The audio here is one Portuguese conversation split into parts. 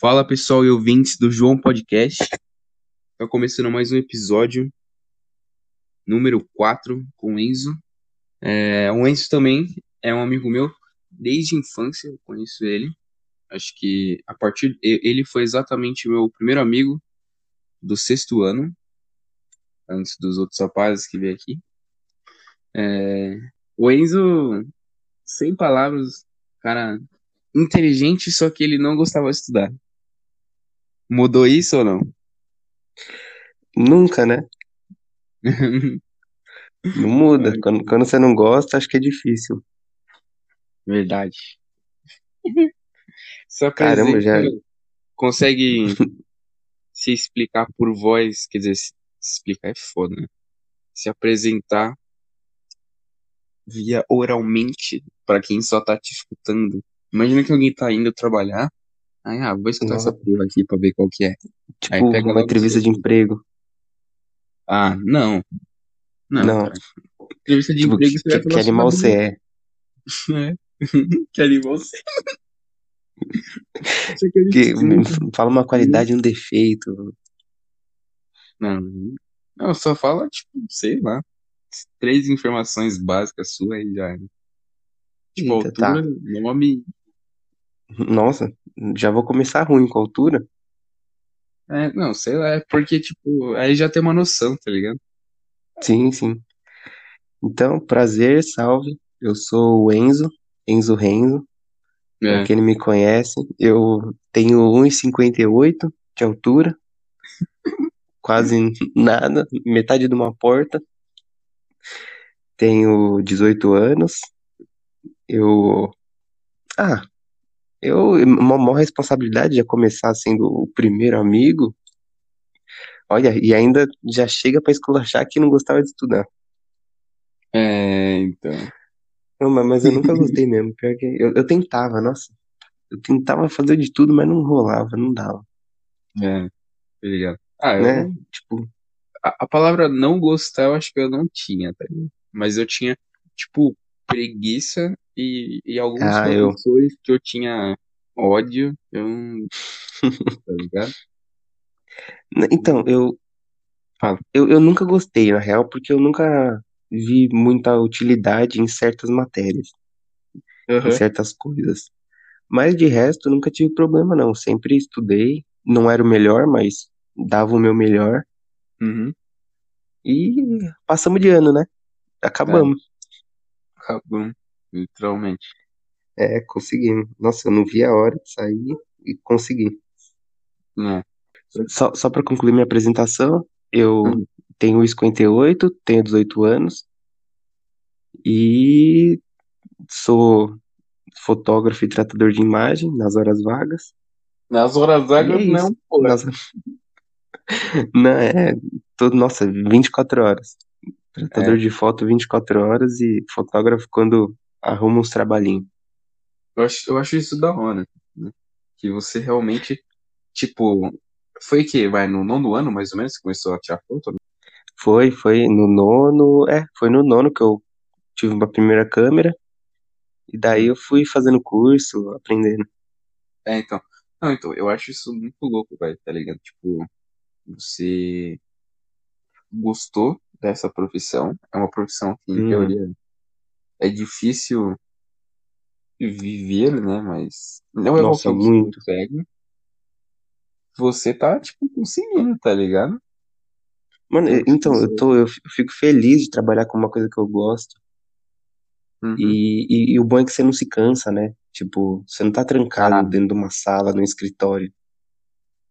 Fala pessoal e ouvintes do João Podcast. Está começando mais um episódio, número 4, com o Enzo. É, o Enzo também é um amigo meu desde a infância, eu conheço ele. Acho que a partir. Ele foi exatamente meu primeiro amigo do sexto ano, antes dos outros rapazes que veio aqui. É, o Enzo, sem palavras, cara inteligente, só que ele não gostava de estudar. Mudou isso ou não? Nunca, né? Não muda. Quando, quando você não gosta, acho que é difícil. Verdade. Só Caramba, já. consegue se explicar por voz, quer dizer, se explicar é foda, né? Se apresentar via oralmente para quem só tá te escutando. Imagina que alguém tá indo trabalhar, aí, ah, vou escutar Nossa. essa porra aqui pra ver qual que é. Tipo, Aí pega uma entrevista de emprego. Ah, não. Não, Não. cara. Entrevista de Tipo, emprego, que, você vai que, que falar animal sobre você é? É. que animal você quer Que, fala uma qualidade e um defeito. Não, não, só fala, tipo, sei lá, três informações básicas suas aí já. Tipo, Eita, tá. altura, nome. Nossa, já vou começar ruim com a altura. É, não, sei lá, é porque, tipo, aí já tem uma noção, tá ligado? Sim, sim. Então, prazer, salve. Eu sou o Enzo, Enzo Renzo. Pra É, quem não me conhece, eu tenho 1,58 de altura. Quase nada, metade de uma porta. Tenho 18 anos. Eu. Ah, eu. Uma maior responsabilidade de começar sendo o primeiro amigo. Olha, e ainda já chega pra esculachar que não gostava de estudar. é, então. Não, mas eu nunca gostei mesmo. Pior que eu, eu tentava, nossa. Eu tentava fazer de tudo, mas não rolava, não dava. É, ligado? Ah, eu. Né? Tipo, A, a palavra não gostar, eu acho que eu não tinha, tá ligado? Mas eu tinha, tipo, preguiça e, e alguns Ah, eu- professores que eu tinha ódio, eu não. Tá ligado? Então, eu, Fala. eu, eu nunca gostei, na real, porque eu nunca vi muita utilidade em certas matérias, em Aham. certas coisas. Mas de resto, eu nunca tive problema, não. Sempre estudei, não era o melhor, mas dava o meu melhor. Uhum. E passamos de ano, né? Acabamos. Acabou, literalmente. É, conseguimos. Nossa, eu não vi a hora de sair e consegui. É. Só, só para concluir minha apresentação, eu Uhum. tenho 58, tenho 18 anos e sou fotógrafo e tratador de imagem nas horas vagas. Nas horas é vagas, isso. não, pô. Nas... Não, é, todo, nossa, 24 horas. Tratador É. de foto 24 horas e fotógrafo quando arruma uns trabalhinhos. Eu acho, eu acho isso da hora, né? Que você realmente, tipo, foi que, vai, no nono ano, mais ou menos, que começou a tirar foto? né? Foi, foi no nono, é, foi no nono que eu tive uma primeira câmera e daí eu fui fazendo curso, aprendendo. É, então. Não, então, eu acho isso muito louco, velho, tá ligado? Tipo, você gostou dessa profissão, é uma profissão que, em Uhum. teoria, é difícil viver, né? Mas não é Nossa, qualquer um que muito. consegue. Você tá, tipo, conseguindo, tá ligado? Mano, Eu eu- então, eu tô, eu fico feliz de trabalhar com uma coisa que eu gosto. Uhum. E, e, e o bom é que você não se cansa, né? Tipo, você não tá trancado Ah. dentro de uma sala, num escritório.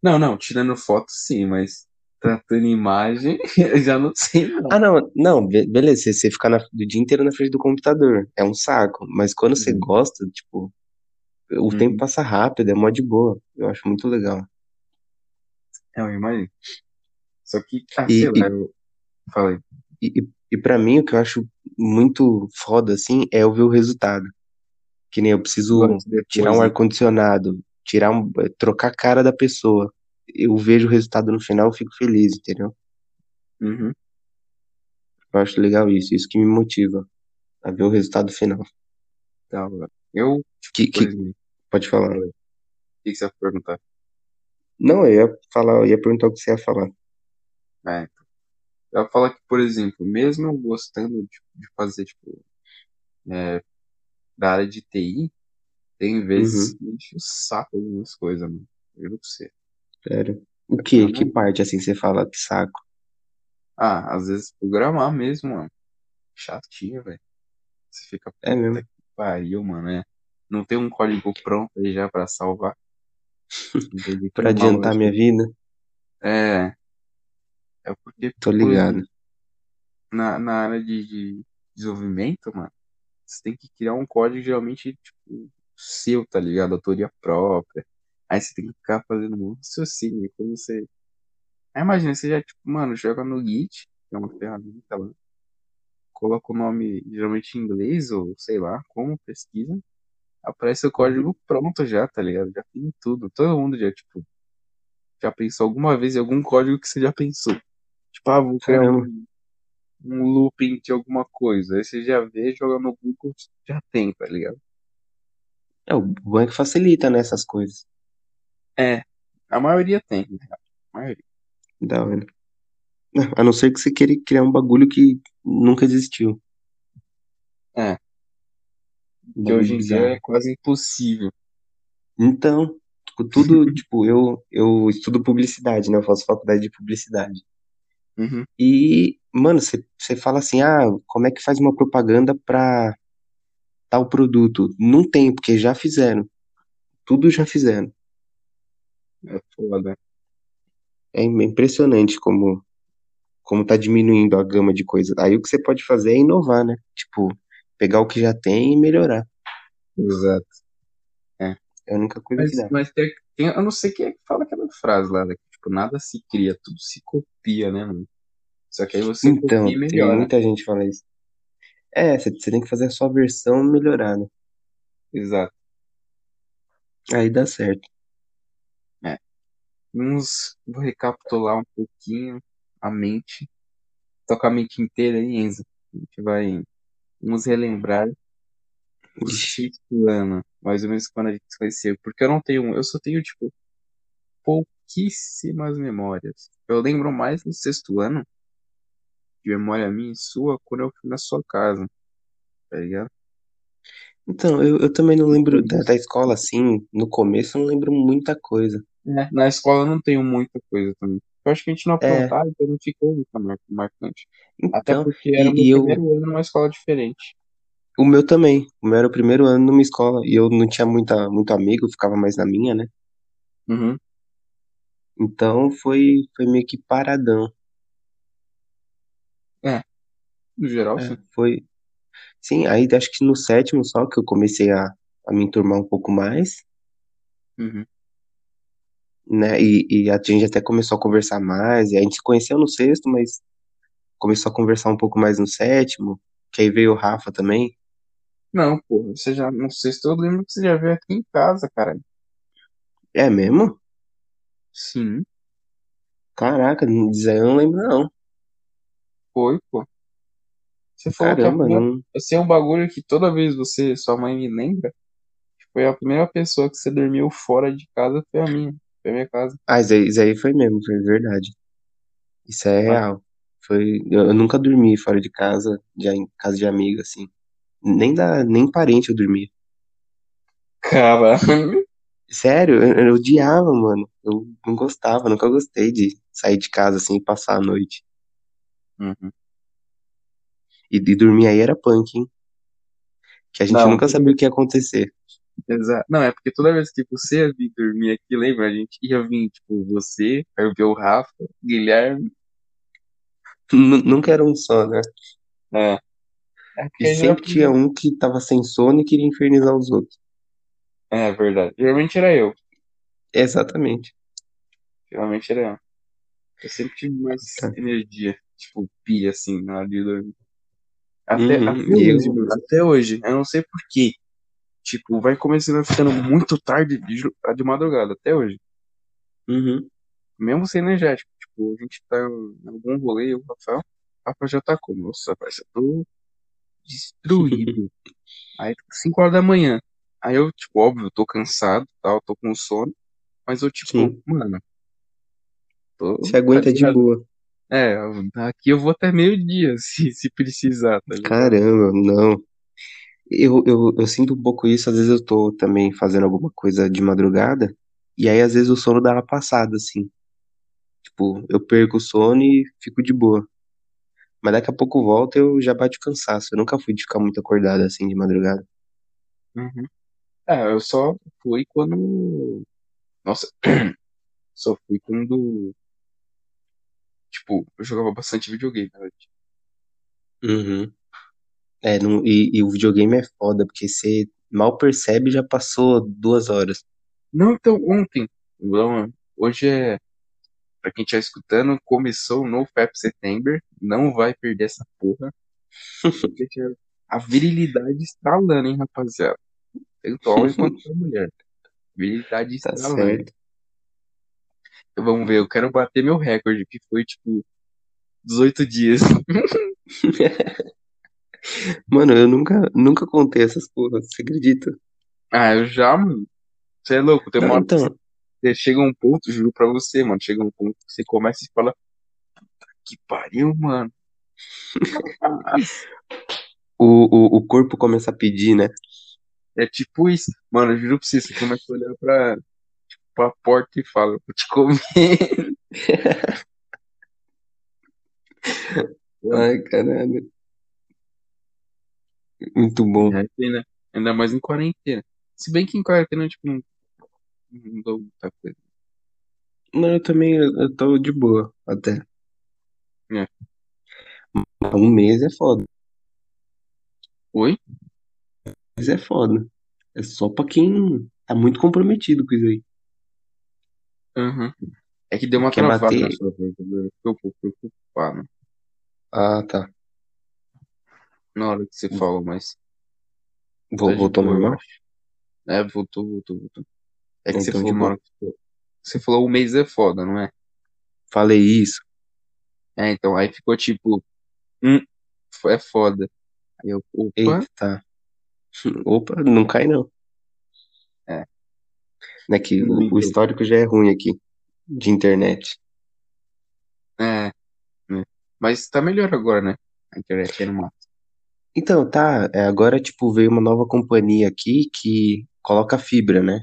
Não, não, tirando foto sim, mas tratando imagem, eu já não sei não. Ah, não, não, be- beleza, você, você ficar na- o dia inteiro na frente do computador, é um saco. Mas quando você Uhum. gosta, tipo, o Uhum. tempo passa rápido, é mó de boa. Eu acho muito legal. É uma imagem. Só que, ah, E- sei e- lá, eu falei. E, e, e para mim, o que eu acho muito foda, assim, é eu ver o resultado. Que nem eu preciso tirar um né? ar-condicionado, tirar um, eh, trocar a cara da pessoa. Eu vejo o resultado no final, eu fico feliz, entendeu? Uhum. Eu acho legal isso, isso que me motiva a ver o resultado final. Tá, eu, Que, que, exemplo, pode falar. o que que você vai perguntar? Não, eu ia falar, eu ia perguntar o que você ia falar. É, eu ia falar que, por exemplo, mesmo eu gostando de, de fazer, tipo, é, da área de TI, tem vezes Uhum, que enche o saco algumas coisas, mano. Eu pra você. Sério. O? Que foda. parte assim você fala de saco? Ah, às vezes programar mesmo, mano. Chatinho, velho. Você fica, É puta mesmo? que pariu, mano. É. Não tem um código pronto aí já pra salvar. Pra adiantar minha vida? É, é porque, Tô por ligado. na, na área de, de desenvolvimento, mano, você tem que criar um código geralmente, tipo, seu, tá ligado? Autoria própria. Aí você tem que ficar fazendo um raciocínio, como você. Aí imagina, você já, tipo, mano, joga no Git, que é uma ferramenta lá, coloca o nome geralmente em inglês, ou sei lá, como pesquisa, aparece o código pronto já, tá ligado? Já tem tudo. Todo mundo já, tipo, já pensou alguma vez em algum código que você já pensou. Tipo, ah, vou criar Caramba. um, um looping de alguma coisa. Aí você já vê, joga no Google, já tem, tá ligado? É, o é que facilita, né, essas coisas. É, a maioria tem, né? A maioria. Da hora. A não ser que você queira criar um bagulho que nunca existiu. É, Um que hoje em dia é quase impossível. Então, tipo, tudo, tipo, eu, eu estudo publicidade, né? Eu faço faculdade de publicidade. Uhum, E, mano, você fala assim, ah, como é que faz uma propaganda pra tal produto? Não tem, porque já fizeram. Tudo já fizeram. É foda. É impressionante como, como tá diminuindo a gama de coisas. Aí o que você pode fazer é inovar, né? Tipo, pegar o que já tem e melhorar. Exato. É. É a única coisa que Mas, dá. mas tem, tem- eu não sei quem é que fala aquela frase lá, né? que, Tipo, nada se cria, tudo se copia, né, mano? Só que aí você copia Então, e tem melhora. muita gente que fala isso. É, você você tem que fazer a sua versão melhorada. Exato. Aí dá certo. Vamos, recapitular um pouquinho a mente. Tocar a mente inteira aí, Enzo. A gente vai. Vamos relembrar o ano, mais ou menos quando a gente se conheceu. Porque eu não tenho. Eu só tenho, tipo, pouquíssimas memórias. Eu lembro mais no sexto ano, de memória minha e sua, quando eu fui na sua casa, tá ligado? Então, eu, eu também não lembro da, da escola assim. No começo eu não lembro muita coisa. É, na escola eu não tenho muita coisa também. Eu acho que a gente não É, aprontava, então não ficou muito mar- marcante. Até então, porque era o meu eu. primeiro ano numa escola diferente. O meu também. O meu era o primeiro ano numa escola. E eu não tinha muita, muito amigo, eu ficava mais na minha, né? Uhum. Então foi, foi meio que paradão. É, no geral, É, sim. foi. Sim, aí acho que no sétimo só que eu comecei a, a me enturmar um pouco mais, Uhum. Né? E, e a gente até começou a conversar mais. E a gente se conheceu no sexto, mas começou a conversar um pouco mais no sétimo. Que aí veio o Rafa também. Não, porra, você já, não sei se eu lembro que você já veio aqui em casa, cara. É mesmo? Sim, Caraca, aí eu não lembro não. foi, pô. Você falou que a Caramba, primeira, não. esse é um bagulho que toda vez você, sua mãe me lembra, que foi a primeira pessoa que você dormiu fora de casa foi a minha, foi minha casa. Ah, isso aí, isso aí foi mesmo, foi verdade. Isso é Ah, real. Foi, eu, eu nunca dormi fora de casa, já em casa de amigo, assim. Nem da, nem parente eu dormia. Caralho. Sério, eu, eu odiava, mano. Eu não gostava, nunca gostei de sair de casa assim e passar a noite. Uhum. E, e dormir aí era punk, hein? Que a gente Não, nunca sabia o que ia acontecer. Exa- não, é porque toda vez que você ia vir dormir aqui, lembra? A gente ia vir, tipo, você, aí eu vi o Rafa, Guilherme, Nu- Nunca era um só, né? é, é E sempre tinha um que tava sem sono e queria infernizar os outros. É verdade. Geralmente era eu. Exatamente. Geralmente era eu. Eu sempre tive mais Tá. energia, tipo, pia, assim, na hora de dormir. Até, Uhum, e hoje, eu. mano. Até hoje. Eu não sei por quê. Tipo, vai começando a ficando muito tarde de, de madrugada, até hoje. Uhum, Mesmo sem energético. Tipo, a gente tá em algum rolê, o Rafael, o Rafa já tá como? Nossa, que eu tô destruído. Aí, 5 horas da manhã. Aí eu, tipo, óbvio, eu tô cansado, tal, tô com sono. Mas eu, tipo, sim. mano. Tô, Se aguenta de boa. É, aqui eu vou até meio-dia, se, se precisar, tá? Caramba, não. Eu, eu, eu sinto um pouco isso, às vezes eu tô também fazendo alguma coisa de madrugada, e aí às vezes o sono dá uma passada, assim. Tipo, eu perco o sono e fico de boa. Mas daqui a pouco volta eu já bate o cansaço. Eu nunca fui de ficar muito acordado assim de madrugada. Uhum. É, eu só fui quando. Nossa, só fui quando. Tipo, eu jogava bastante videogame, né? Uhum. É, não, e, e o videogame é foda, porque você mal percebe e já passou duas horas. Não, então, ontem. Não, hoje é. Pra quem tá escutando, começou o novo FAP September. Não vai perder essa porra. A virilidade estralando, hein, rapaziada. Tanto homem quanto mulher. Virilidade Tá estralando. certo. Então, vamos ver, eu quero bater meu recorde, que foi tipo 18 dias. Mano, eu nunca, nunca contei essas porras, você acredita? Ah, eu já, mano. Você é louco, tem uma hora então, você chega um ponto, juro pra você, mano. Chega um ponto que você começa e fala: Que pariu, mano. o, o, o corpo começa a pedir, né? É tipo isso. Mano, eu juro pra você, você começa a olhar pra, pra porta e fala: Vou te comer. Ai, caralho. Muito bom. É, né? Ainda mais em quarentena. Se bem que em quarentena, tipo, não, não dou muita coisa. Não, eu também, eu, eu tô de boa, até. É. Um mês é foda. Oi? Um mês é foda. É só pra quem tá muito comprometido com isso aí. Aham. É que deu uma Quer travada bater? na sua voz, eu pouco preocupado Ah, tá. Na hora que você falou, mas Vol- tá Voltou normal? É, voltou, voltou, voltou. É que você falou de uma hora que você falou. O mês é foda, não é? Falei isso. É, então, aí ficou tipo, hum, é foda. Aí eu, opa, Eita, tá. Opa, não cai não. é, Né que o, o histórico já é ruim aqui, de internet. é, né? Mas tá melhor agora, né? A internet é no mato. Então, tá, é, agora, tipo, veio uma nova companhia aqui que coloca fibra, né?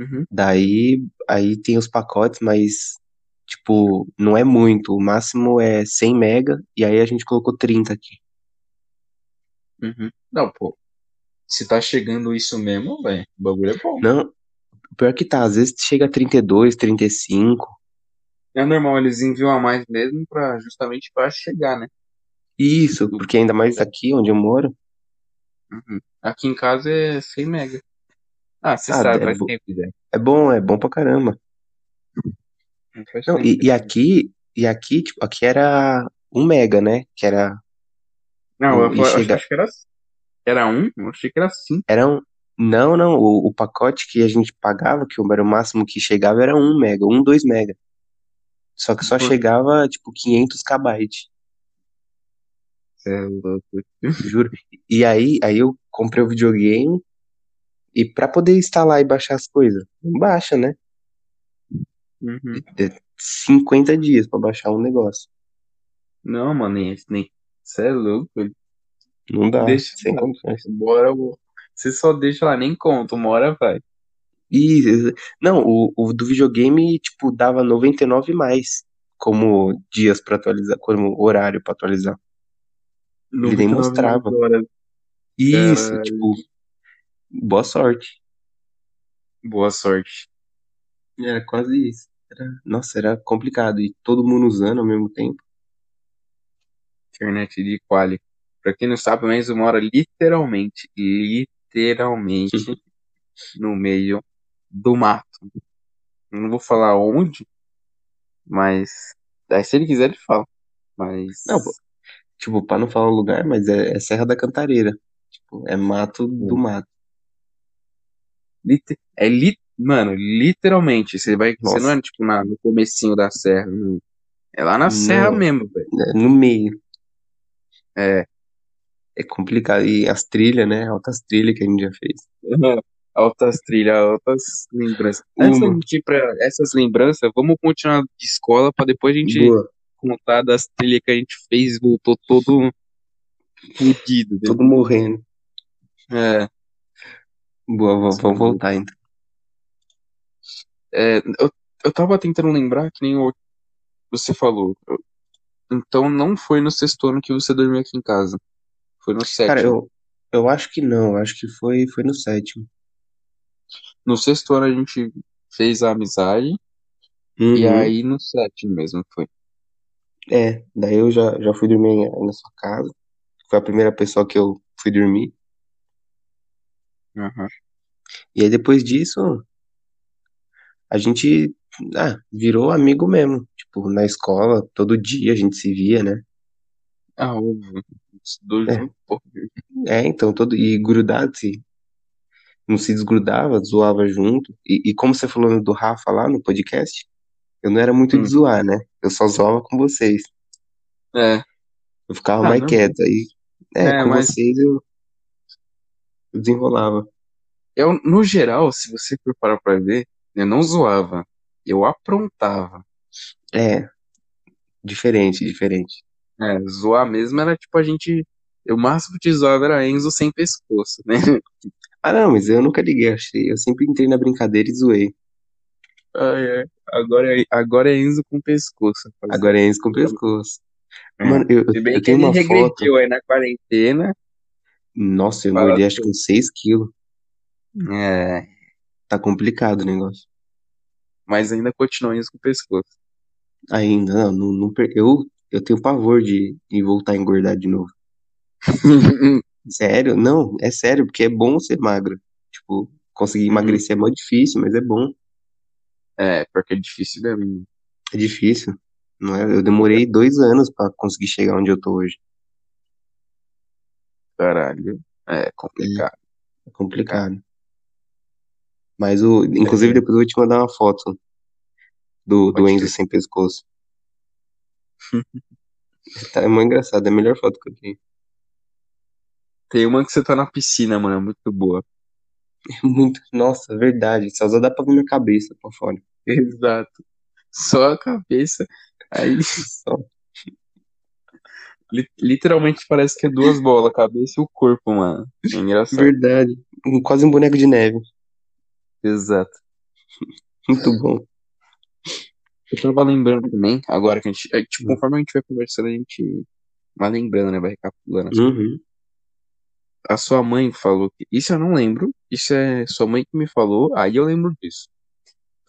Uhum, Daí, aí tem os pacotes, mas, tipo, não é muito. O máximo é 100 mega, e aí a gente colocou 30 aqui. uhum. Não, pô, se tá chegando isso mesmo, velho, o bagulho é bom. Não, pior que tá, às vezes chega a 32, 35. É normal, eles enviam a mais mesmo pra, justamente pra chegar, né? Isso, Do- porque ainda mais aqui onde eu moro. Uhum. Aqui em casa é 100 mega. Ah, você Ah, sabe, é, faz bo- tempo já. é bom, é bom pra caramba. Faz Não, e, que e aqui, e aqui, tipo, aqui era 1 mega, né? Que era Não, o, eu, eu chega, acho que era, era um, eu achei que era cinco. era um, não, não, o, o pacote que a gente pagava, que era o máximo que chegava, era 1 mega, 1, 2 mega. Só que só Pô, chegava, tipo, 500 kbytes, cê é louco. juro. E aí, aí eu comprei o videogame e pra poder instalar e baixar as coisas, não baixa, né? Uhum. É 50 dias pra baixar um negócio. Não, mano, nem. Você é louco. Não dá, Deixa sem condições. Bora, você só deixa lá, nem conta, uma hora vai. E, não, o, o do videogame, tipo, dava 99 mais como dias pra atualizar, como horário pra atualizar. Ele nem 99 mais mostrava. horas, Isso, caralho. tipo, boa sorte. Boa sorte. Era quase isso. Era- nossa, era complicado. E todo mundo usando ao mesmo tempo. Internet de quali. Pra quem não sabe, o Enzo mora literalmente, literalmente no meio do mato. Não vou falar onde, mas aí, se ele quiser ele fala. Mas Não, tipo, pra não falar o lugar, mas é, é Serra da Cantareira. Tipo, é mato do mato. É li, mano, literalmente, você vai, você não Nossa, é tipo na, no comecinho da serra, não. É lá na serra não, mesmo, velho. é no meio. É. É complicado. E as trilhas, né? Altas trilhas que a gente já fez. Altas trilhas, altas lembranças. Antes da Uma. gente ir pra essas lembranças, vamos continuar de escola pra depois a gente Boa. Contar das trilhas que a gente fez e voltou todo fudido. Todo morrendo. É, Boa, vamos vamos voltar então. é, eu, eu tava tentando lembrar que nem o- você falou. Eu- então não foi no sexto ano que você dormiu aqui em casa. Foi no sétimo. Cara, eu, eu acho que não. Acho que foi, foi no sétimo. No sexto ano a gente fez a amizade. E Uhum. aí no sétimo mesmo foi. É, daí eu já, já fui dormir na sua casa. Foi a primeira pessoa que eu fui dormir. Aham. E aí depois disso, a gente ah, virou amigo mesmo. Tipo, na escola, todo dia a gente se via, né? Ah, óbvio. Dois É. pô. É, então, todo. E grudado, se não se desgrudava, zoava junto. E, e como você falou do Rafa lá no podcast, eu não era muito Hum. de zoar, né? Eu só zoava com vocês. É. Eu ficava Ah, mais não. quieto. Aí, é, É, com mas- vocês eu, desenrolava. Eu, no geral, se você for parar pra ver, eu não zoava. Eu aprontava. É, diferente, diferente. É, zoar mesmo era tipo a gente. O máximo que zoava era Enzo sem pescoço, né? Ah, não, mas eu nunca liguei, achei. Eu sempre entrei na brincadeira e zoei. Ai, ai. Agora, é- agora é Enzo com pescoço. rapaziada. Agora é isso com pescoço. É. Mano, eu, Se bem eu que tenho ele uma foto. regrediu aí na quarentena. Nossa, eu engordei acho que uns 6 quilos. É, Tá complicado o negócio. mas ainda continua Enzo com pescoço. Ainda, não, não, não per- eu, eu tenho pavor de, de voltar a engordar de novo. Sério? Não, é sério, porque é bom ser magro. Tipo, conseguir Uhum. emagrecer é mó difícil, mas é bom. É, porque é difícil mesmo. É difícil. Não é? Eu demorei dois anos pra conseguir chegar onde eu tô hoje. Caralho. É complicado. É complicado. Mas o, inclusive É. depois eu vou te mandar uma foto do, do Enzo sem pescoço. Tá, é muito engraçado, é a melhor foto que eu tenho. Tem uma que você tá na piscina, mano, é muito boa. Muito, nossa, verdade. Só dá pra ver minha cabeça pra fora. Exato. Só a cabeça. Aí Só. li- literalmente parece que é duas bolas, a cabeça e o corpo, mano. É engraçado. Verdade. Quase um boneco de neve. Exato. Muito bom. Eu tava lembrando também, agora que a gente. é, tipo, conforme a gente vai conversando, a gente vai lembrando, né? Vai recapitulando. Uhum. A sua mãe falou que. Isso eu não lembro. Isso é sua mãe que me falou. Aí eu lembro disso.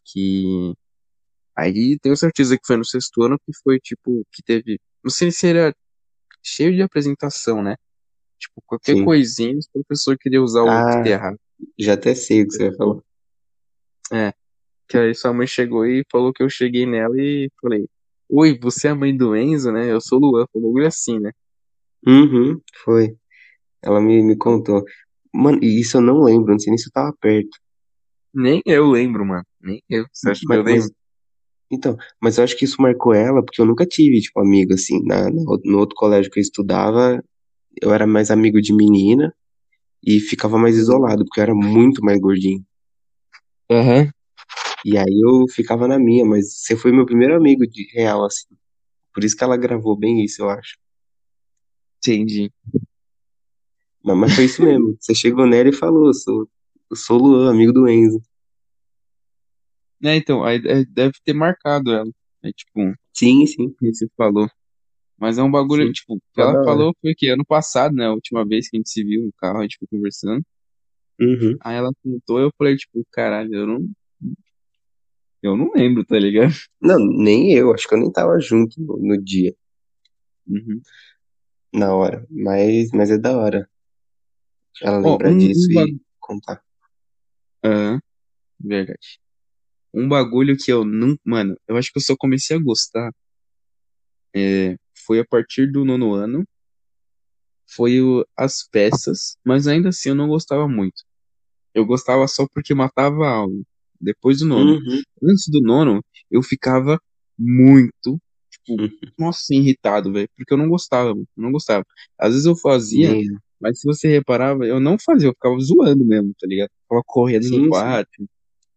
Que. Aí tenho certeza que foi no sexto ano que foi tipo. Que teve. Não sei se era cheio de apresentação, né? Tipo, qualquer Sim. coisinha, os professor queria usar o Ah. terra. Já até sei o que você vai falar. Que aí sua mãe chegou e falou que eu cheguei nela e falei. Oi, você é a mãe do Enzo, né? Eu sou o Luan. Falou assim, né? Uhum, foi. Ela me, me contou. Mano, e isso eu não lembro, não sei nem se eu tava perto. Nem eu lembro, mano. Nem eu. Você acha que eu lembro? então, mas eu acho que isso marcou ela, porque eu nunca tive, tipo, amigo assim. Na, no, no outro colégio que eu estudava, eu era mais amigo de menina e ficava mais isolado, porque eu era muito mais gordinho. Aham. E aí eu ficava na minha, mas você foi meu primeiro amigo de real, assim. Por isso que ela gravou bem isso, eu acho. Entendi. Mas, mas foi isso mesmo. Você chegou nela e falou, eu sou, eu sou o Luan, amigo do Enzo. É, então, aí deve ter marcado ela. É tipo, Sim, sim. você falou. Mas é um bagulho, Sim. tipo, que Tá ela falou foi que ano passado, né? A última vez que a gente se viu no carro, a gente ficou conversando. Uhum. Aí ela contou, eu falei, tipo, caralho, eu não. Eu não lembro, tá ligado? Não, nem eu, acho que eu nem tava junto no, no dia, Uhum. na hora. Mas, mas é da hora ela lembrar um- disso um e bagulho- contar. Aham, verdade. Um bagulho que eu não. Mano, eu acho que eu só comecei a gostar. é, foi a partir do nono ano. Foi o- as peças, mas ainda assim eu não gostava muito. Eu gostava só porque matava a aula. Depois do nono. Uhum. Antes do nono, eu ficava muito, tipo, Uhum. nossa, irritado, velho. Porque eu não gostava, eu não gostava. Às vezes eu fazia, eu. Mas se você reparava, eu não fazia, eu ficava zoando mesmo, tá ligado? Ficava correndo no Sim, sim. pátio.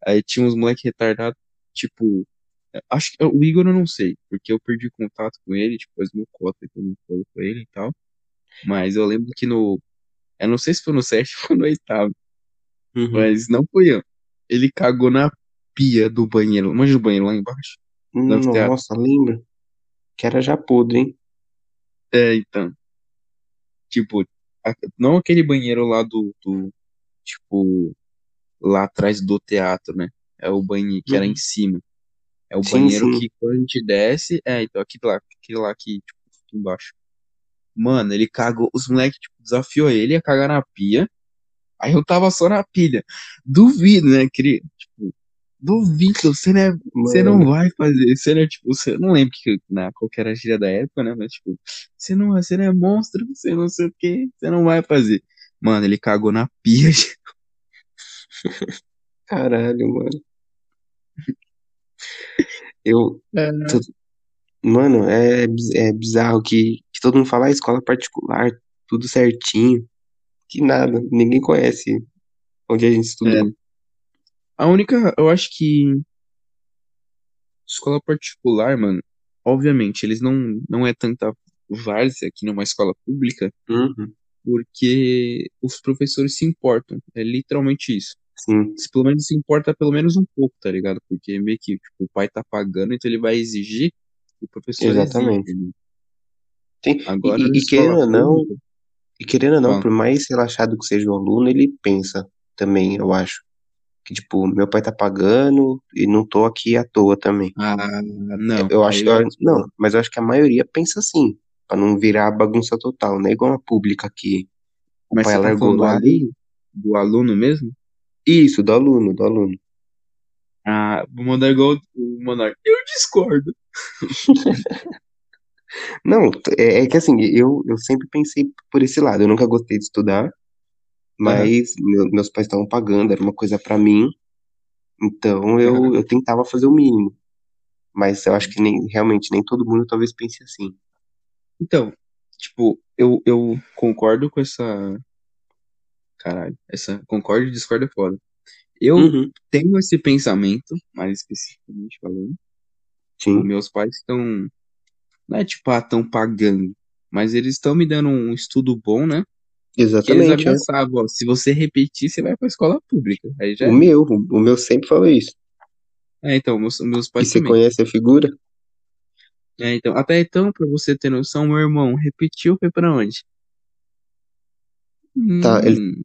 Aí tinha uns moleques retardados, tipo. Acho que o Igor eu não sei, porque eu perdi contato com ele, tipo, as mocota que eu não falo com ele e tal. Mas eu lembro que no. Eu não sei se foi no sétimo ou no oitavo, Uhum. mas não foi eu. Ele cagou na pia do banheiro. Manja o banheiro lá embaixo? no anfiteatro. Nossa, lembra? Que era já podre, hein? É, então. Tipo, não aquele banheiro lá do, do. Tipo, lá atrás do teatro, né? É o banheiro que era Uhum. em cima. É o Sim, banheiro sim. que quando a gente desce. É, então aquele lá, aquele lá que, tipo, fica embaixo. Mano, ele cagou. Os moleques, tipo, desafiou ele a cagar na pia. Aí eu tava só na pilha. Duvido, né? Queria, tipo, duvido, você não, é, você não vai fazer. Você não é, tipo, você não lembro que, na, qual que era a gíria da época, né? Mas, tipo, você não, você não é monstro, você não sei o que, você não vai fazer. Mano, ele cagou na pia. caralho, mano. Eu, É. tu- mano, é, é bizarro que, que todo mundo fala, ah, escola particular, tudo certinho. Que nada, ninguém conhece onde a gente estudou. A única, eu acho que escola particular, mano, obviamente, eles não, não é tanta várzea aqui numa escola pública, Uhum, porque os professores se importam. É literalmente isso. sim, Se pelo menos se importa pelo menos um pouco, tá ligado? Porque meio que tipo, o pai tá pagando, então ele vai exigir, o professor exatamente. exige. né? Tem, Agora, e, e, querendo ou não, pública, e querendo ou não, por mais relaxado que seja o aluno, ele pensa também, eu acho. Que, tipo, meu pai tá pagando e não tô aqui à toa também. ah, não, Eu acho, eu não, mas eu acho que a maioria pensa assim, pra não virar bagunça total, não é igual a pública que o Mas pai você tá largou do e. aluno? Do aluno mesmo? Isso, do aluno, do aluno. Ah, vou mandar igual o Monark. Eu discordo. Não, é, é que assim, eu, eu sempre pensei por esse lado, eu nunca gostei de estudar, Mas meu- meus pais estavam pagando, era uma coisa pra mim, então eu, Aham. eu tentava fazer o mínimo. Mas eu acho que nem, realmente nem todo mundo talvez pense assim. Então, tipo, eu, eu concordo com essa. Caralho, essa. Concordo e discordo é foda. Eu Uhum, tenho esse pensamento, mais especificamente falando. Sim, meus pais estão. Não é tipo, ah, estão pagando. Mas eles estão me dando um estudo bom, né? Que eles exatamente, é. ameaçavam, ó, se você repetir, você vai pra escola pública. Aí já O meu, o meu sempre falou isso. É, então, meus, meus E pais você também. conhece a figura? É, então, até então, pra você ter noção, meu irmão repetiu, foi pra onde? Tá, ele, Hum,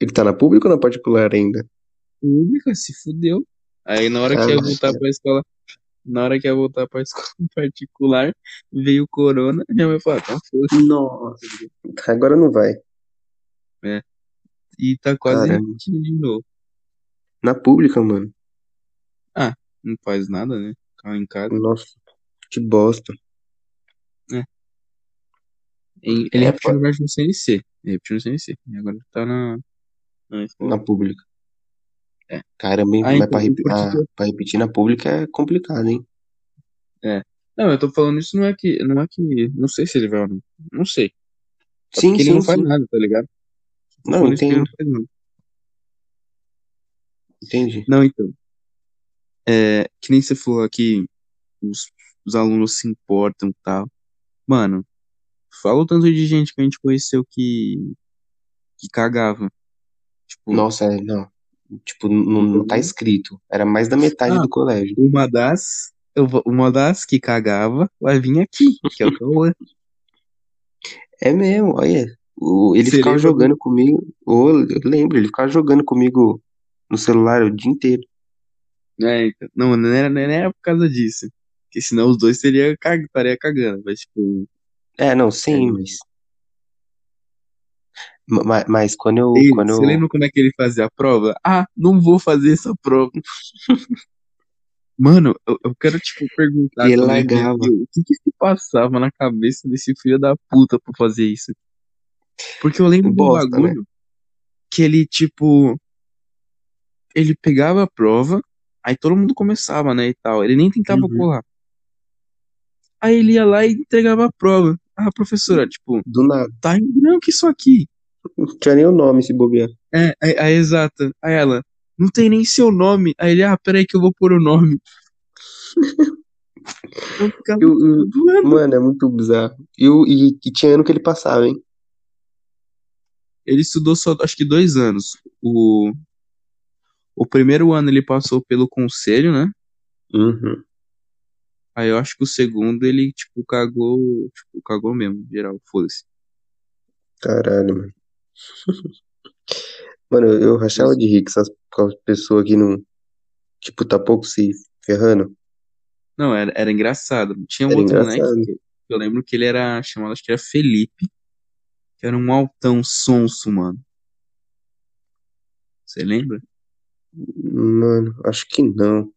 ele tá na pública ou na particular ainda? pública, se fudeu. Aí na hora que ia voltar Caraca. pra escola, na hora que ia voltar pra escola particular, veio o corona, minha mãe falou, ah, tá foda. Nossa, agora não vai. É, e tá quase Caramba. repetindo de novo. Na pública, mano. Ah, não faz nada, né? Ficar em casa. Nossa, que bosta. É. Ele É, repetiu no verdade no CNC. Ele repetiu no CNC. E agora tá na, na na pública. É. Caramba? Ah, Mas então, pra, o repi- porquê ah, pra repetir na pública é complicado, hein? É. Não, eu tô falando isso não é que... Não é que... Não sei se ele vai ou não. Não sei. Só Sim, porque ele sim, não faz sim. nada, tá ligado? Não, ele entendo, não entendi. Não, então. É, que nem você falou aqui, os, os alunos se importam e tal. Mano, fala o tanto de gente que a gente conheceu que, que cagava. Tipo, Nossa, é, não. Tipo, não, não tá uhum. escrito. Era mais da metade ah, do colégio. uma das, uma das que cagava vai vir aqui, que é o Cauã. É mesmo, olha. O, ele Você ficava jogando comigo. Ô, eu lembro, ele ficava jogando comigo no celular o dia inteiro. É, então, não, não era, não era por causa disso. Porque senão os dois teriam cag, estaria cagando. Mas, tipo, É, não, é, sim, mas. ma- Mas quando eu. ele, Quando você eu. lembra como é que ele fazia a prova? Ah, não vou fazer essa prova. Mano, eu, eu quero, tipo, perguntar ele largava. o que que se passava na cabeça desse filho da puta pra fazer isso? Porque eu lembro Bosta, né? bagulho que ele, tipo, ele pegava a prova, aí todo mundo começava, né, e tal. Ele nem tentava Uhum. colar. Aí ele ia lá e entregava a prova. Ah, professora, tipo, Do nada. tá em branco isso aqui. Não tinha nem o nome se bobear. É, aí, aí, exato. Aí ela, não tem nem seu nome. Aí ele, ah, peraí que eu vou pôr o nome. Eu Eu- eu-. Mano, é muito bizarro. E, o- e, e tinha ano que ele passava, hein? Ele estudou só, acho que dois anos. O, o primeiro ano ele passou pelo conselho, né? Uhum. Aí eu acho que o segundo ele, tipo, cagou, tipo, cagou mesmo, geral, foda-se. Caralho, mano. Mano, eu, rachava de rir com essas, pessoas que não. Tipo, tá pouco se ferrando. Não, era, era engraçado. Tinha um Era outro engraçado. que eu lembro que ele era chamado, acho que era Felipe, que era um altão sonso, mano. Você lembra? Mano, acho que não.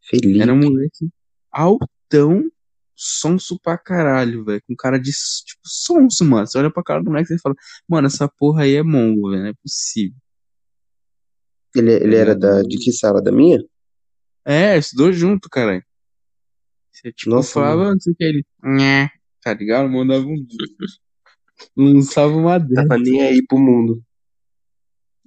Felipe. Era um moleque altão, sonso pra caralho, velho. Com cara de, tipo, sonso, mano. Você olha pra cara do moleque e fala, mano, essa porra aí é mongo, velho. Não é possível. Ele, ele era da, de que sala? Da minha? É, estudou junto, caralho. Você, tipo, Nossa, falava, não sei o que, ele, tá ligado? Mandava um. Lançava uma Não dessa. tava nem aí pro mundo.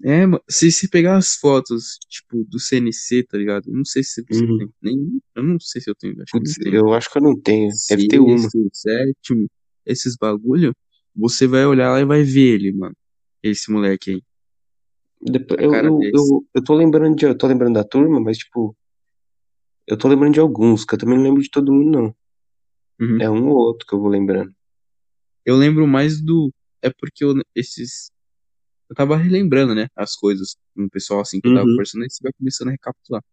É, se você pegar as fotos, tipo, do CNC, tá ligado? Eu não sei se você Uhum. tem. Nem, eu não sei se eu tenho, acho Putz, não tenho. eu acho que eu não tenho. Deve ter uma. Sétimo, esses bagulho, você vai olhar lá e vai ver ele, mano. Esse moleque aí. Depois, eu, eu, eu, eu tô lembrando de, eu tô lembrando da turma, mas tipo, eu tô lembrando de alguns, que eu também não lembro de todo mundo, não. Uhum. É um ou outro que eu vou lembrando. Eu lembro mais do. É porque eu, esses. Eu tava relembrando, né? As coisas com o pessoal assim que eu tava Uhum. conversando, aí você vai começando a recapitular.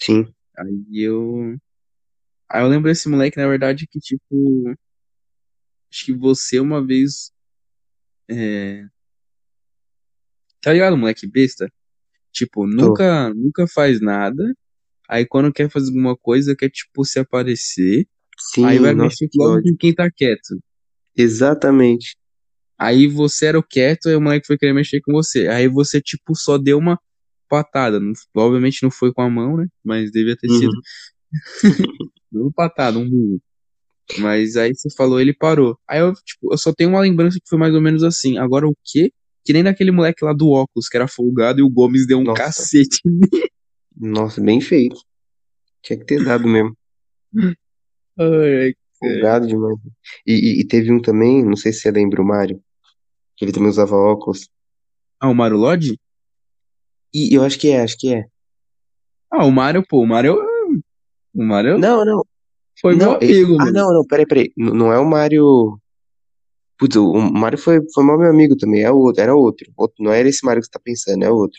Sim. Aí eu. Aí eu lembro desse moleque, na verdade, que tipo. Acho que você uma vez. É... Tá ligado, moleque besta? Tipo, nunca, nunca faz nada. Aí quando quer fazer alguma coisa, quer, tipo, se aparecer. Sim, aí vai nossa, mexer logo com quem tá quieto. Exatamente. Aí você era o quieto, aí o moleque foi querer mexer com você. Aí você, tipo, só deu uma patada. Não- obviamente não foi com a mão, né? Mas devia ter sido. Uhum. Não uma patada, um murro. Mas aí você falou, ele parou. Aí eu, tipo, eu só tenho uma lembrança que foi mais ou menos assim. Agora o quê? Que nem daquele moleque lá do óculos, que era folgado, e o Gomes deu um Nossa. cacete. Nossa, bem feito. Tinha que ter dado mesmo. Ai, Folgado demais. E, e, e teve um também, não sei se você lembra o Mário, que ele também usava óculos. Ah, o Mario Lodge? E eu acho que é, acho que é. Ah, o Mario, pô, o Mario. O Mario Não, não. foi meu Não, amigo, Ah, mano. não, não, peraí, peraí. N- Não é o Mário. Putz, o Mário foi, foi mal meu amigo também. É outro, era outro. Outro- Não era esse Mário que você tá pensando, é outro.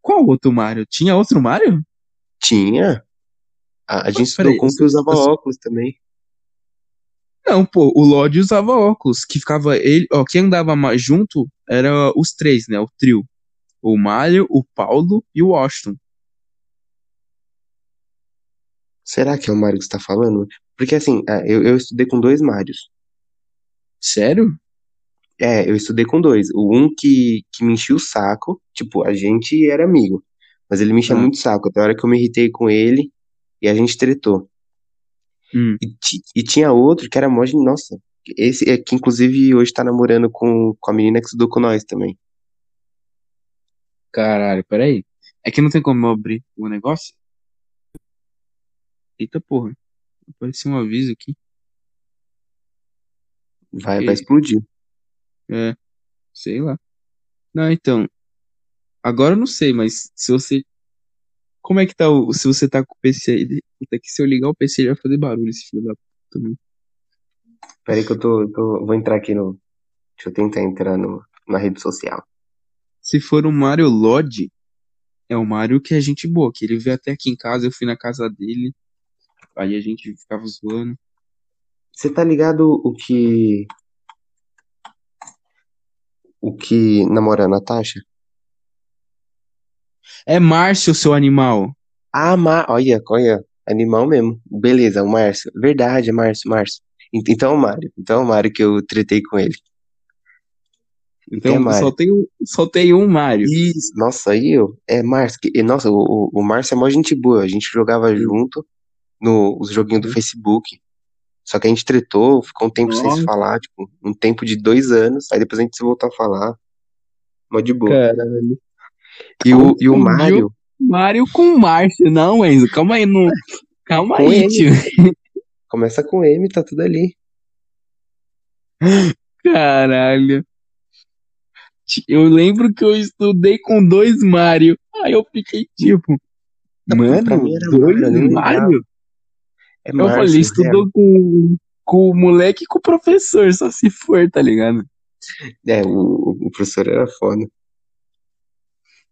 Qual outro Mario? Tinha outro Mario? Tinha. A, a gente peraí, com eu que usava óculos também. Não, pô, o Lodge usava óculos, que ficava ele, ó, quem andava mais junto era os três, né, o trio. O Mário, o Paulo e o Washington. Será que é o Mário que você tá falando? Porque assim, ah, eu, eu estudei com dois Mários. Sério? É, eu estudei com dois. O um que, que me enchia o saco, tipo, a gente era amigo, mas ele me enchia Ah. muito saco. Até a hora que eu me irritei com ele e a gente tretou. Hum. E, e tinha outro que era mó. Nossa, esse é que inclusive hoje tá namorando com, com a menina que estudou com nós também. Caralho, peraí. É que não tem como eu abrir o negócio? Eita porra. Apareceu um aviso aqui. Vai, E- vai explodir. É, sei lá. Não, então. Agora eu não sei, mas se você. Como é que tá o. Se você tá com o PC aí. Puta que se eu ligar o PC ele vai fazer barulho, esse filho da puta. Peraí que eu tô, tô- Vou entrar aqui no. Deixa eu tentar entrar no, na rede social. Se for o Mario Lodge, é o Mario que é gente boa, que ele veio até aqui em casa, eu fui na casa dele, aí a gente ficava zoando. Você tá ligado o que. O que namora a Natasha? É Márcio, seu animal. Ah, Mar... olha, olha, animal mesmo. Beleza, o Márcio. Verdade, é Márcio, Márcio. Ent- Então é o Mário. Então é o Mário que eu tretei com ele. Então é Então Mário. só tem, um- só tem um Mario. Isso, nossa, aí eu. É Márcio. que- Nossa, o, o, Márcio é mó gente boa. A gente jogava junto no os joguinhos do. Facebook. Só que a gente tretou, ficou um tempo sem se Nossa. falar, tipo, um tempo de dois anos, aí depois a gente se voltou a falar. Mó de boa. Caralho. E o, e o Mário, Mário com Márcio. Não, Enzo, calma aí. Não... Calma Com aí, M. tio. começa com M, tá tudo ali. Caralho. Eu lembro que eu estudei com dois Mário. Aí eu fiquei tipo, mano, dois Mário, lembrava. Mário? É Eu falei, Márcio, estudou com, com o moleque e com o professor, só se for, tá ligado? É, o, o professor era foda.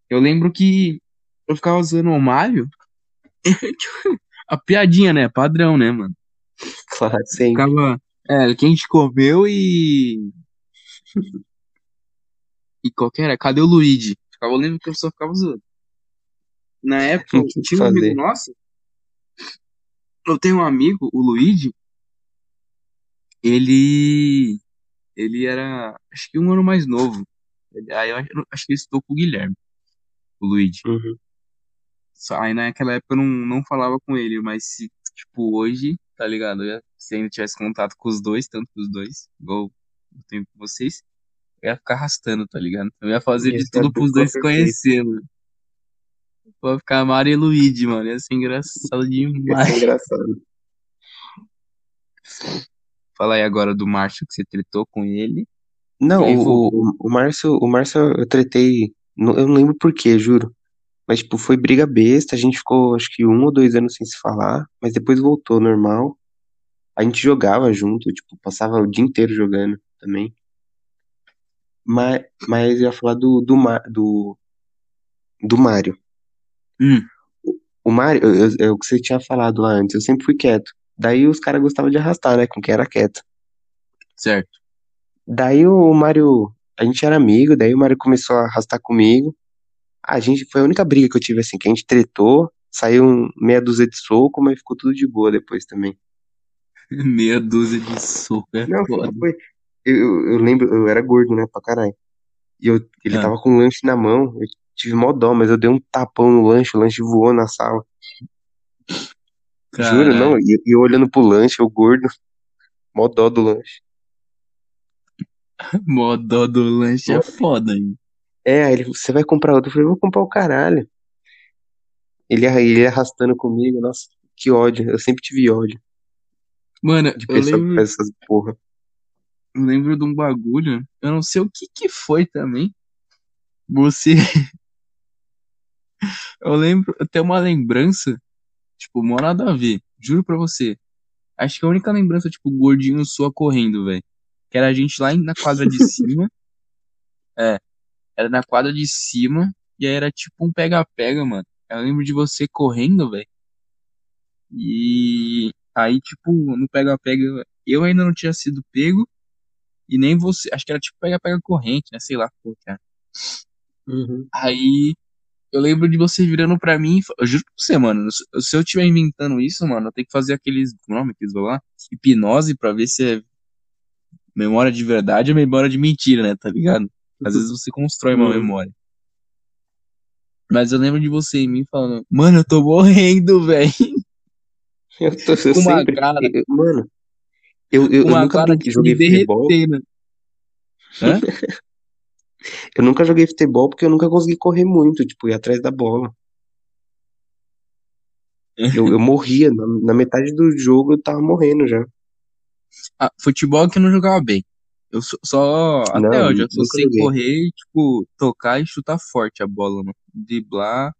Eu lembro que eu ficava zoando o Mário. A piadinha, né? Padrão, né, mano? Claro, sempre. Ficava. É, que a gente comeu e. E qual que era? Cadê o Luigi? Ficava, eu lembro que eu só ficava zoando. Na época, Não tinha tinha um amigo fazer. nosso. Eu tenho um amigo, o Luigi. Ele. Ele era. Acho que um ano mais novo. Aí eu acho, que ele estudou com o Guilherme, o Luigi. Uhum. Só- Aí naquela época eu não, não falava com ele, mas se, tipo, hoje, tá ligado? Eu ia- se ainda tivesse contato com os dois, tanto com os dois, igual eu tenho com vocês, eu ia ficar arrastando, tá ligado? Eu ia fazer Ia de tudo pros dupla dois se conhecer, mano. Vai ficar Mario e Luigi, mano. Ia ser engraçado Ia demais. ser engraçado. Fala aí agora do Márcio, que você tretou com ele. Não, o, o, o Márcio, o Márcio eu tretei, eu não lembro por quê, juro. Mas, tipo, foi briga besta, a gente ficou, acho que um ou dois anos sem se falar, mas depois voltou normal. A gente jogava junto, tipo, passava o dia inteiro jogando também. Mas, mas eu ia falar do, do, do, do Mário. Hum, O Mário, é o que você tinha falado lá antes, eu sempre fui quieto. Daí os caras gostavam de arrastar, né, com quem era quieto. certo. Daí o Mário, a gente era amigo, daí o Mário começou a arrastar comigo. A gente, foi a única briga que eu tive, assim, que a gente tretou, saiu um, meia dúzia de soco, mas ficou tudo de boa depois também. Meia dúzia de soco é Não, foda. foi- eu, eu, lembro, eu era gordo, né, pra caralho. E eu, ele Ah, tava com o lanche na mão, eu tive mó dó, mas eu dei um tapão no lanche, o lanche voou na sala. Juro, não, caralho. e e eu olhando pro lanche, eu gordo, mó dó do lanche. Mó dó do lanche é foda, hein? É, aí ele, você vai comprar outro? Eu falei, vou comprar o caralho. Ele, ele arrastando comigo, nossa, que ódio, eu sempre tive ódio Mano, de eu pessoa que lembro, faz essas porra. eu lembro de um bagulho. Eu não sei o que que foi também. Você. Eu lembro, eu tenho uma lembrança, tipo, mó nada a ver. Juro pra você. Acho que a única lembrança, tipo, gordinho sua correndo, velho. Que era a gente lá na quadra de cima. É, era na quadra de cima. E aí era tipo um pega-pega, mano. Eu lembro de você correndo, velho. E aí, tipo, no pega-pega, eu ainda não tinha sido pego. E nem você. Acho que era tipo pega-pega corrente, né? Sei lá, pô, cara. Uhum. Aí eu lembro de você virando pra mim. Eu juro pra você, mano. Se eu estiver inventando isso, mano, eu tenho que fazer aqueles. Como nome que eles vão lá? Hipnose pra ver se é memória de verdade ou memória de mentira, né? Tá ligado? Às vezes você constrói uma Uhum. memória. Mas eu lembro de você em mim falando, mano, eu tô morrendo, velho. Eu, tô, eu Com uma sempre, cara, eu- mano, eu, eu, com eu uma nunca cara de joguei me futebol. Hã? eu nunca joguei futebol porque eu nunca consegui correr muito, tipo, ir atrás da bola. Eu, eu morria, na, na metade do jogo eu tava morrendo já. Ah, futebol que eu não jogava bem. Eu só, só- até Não, hoje, eu só sei joguei. correr tipo, tocar e chutar forte a bola, mano. Driblar.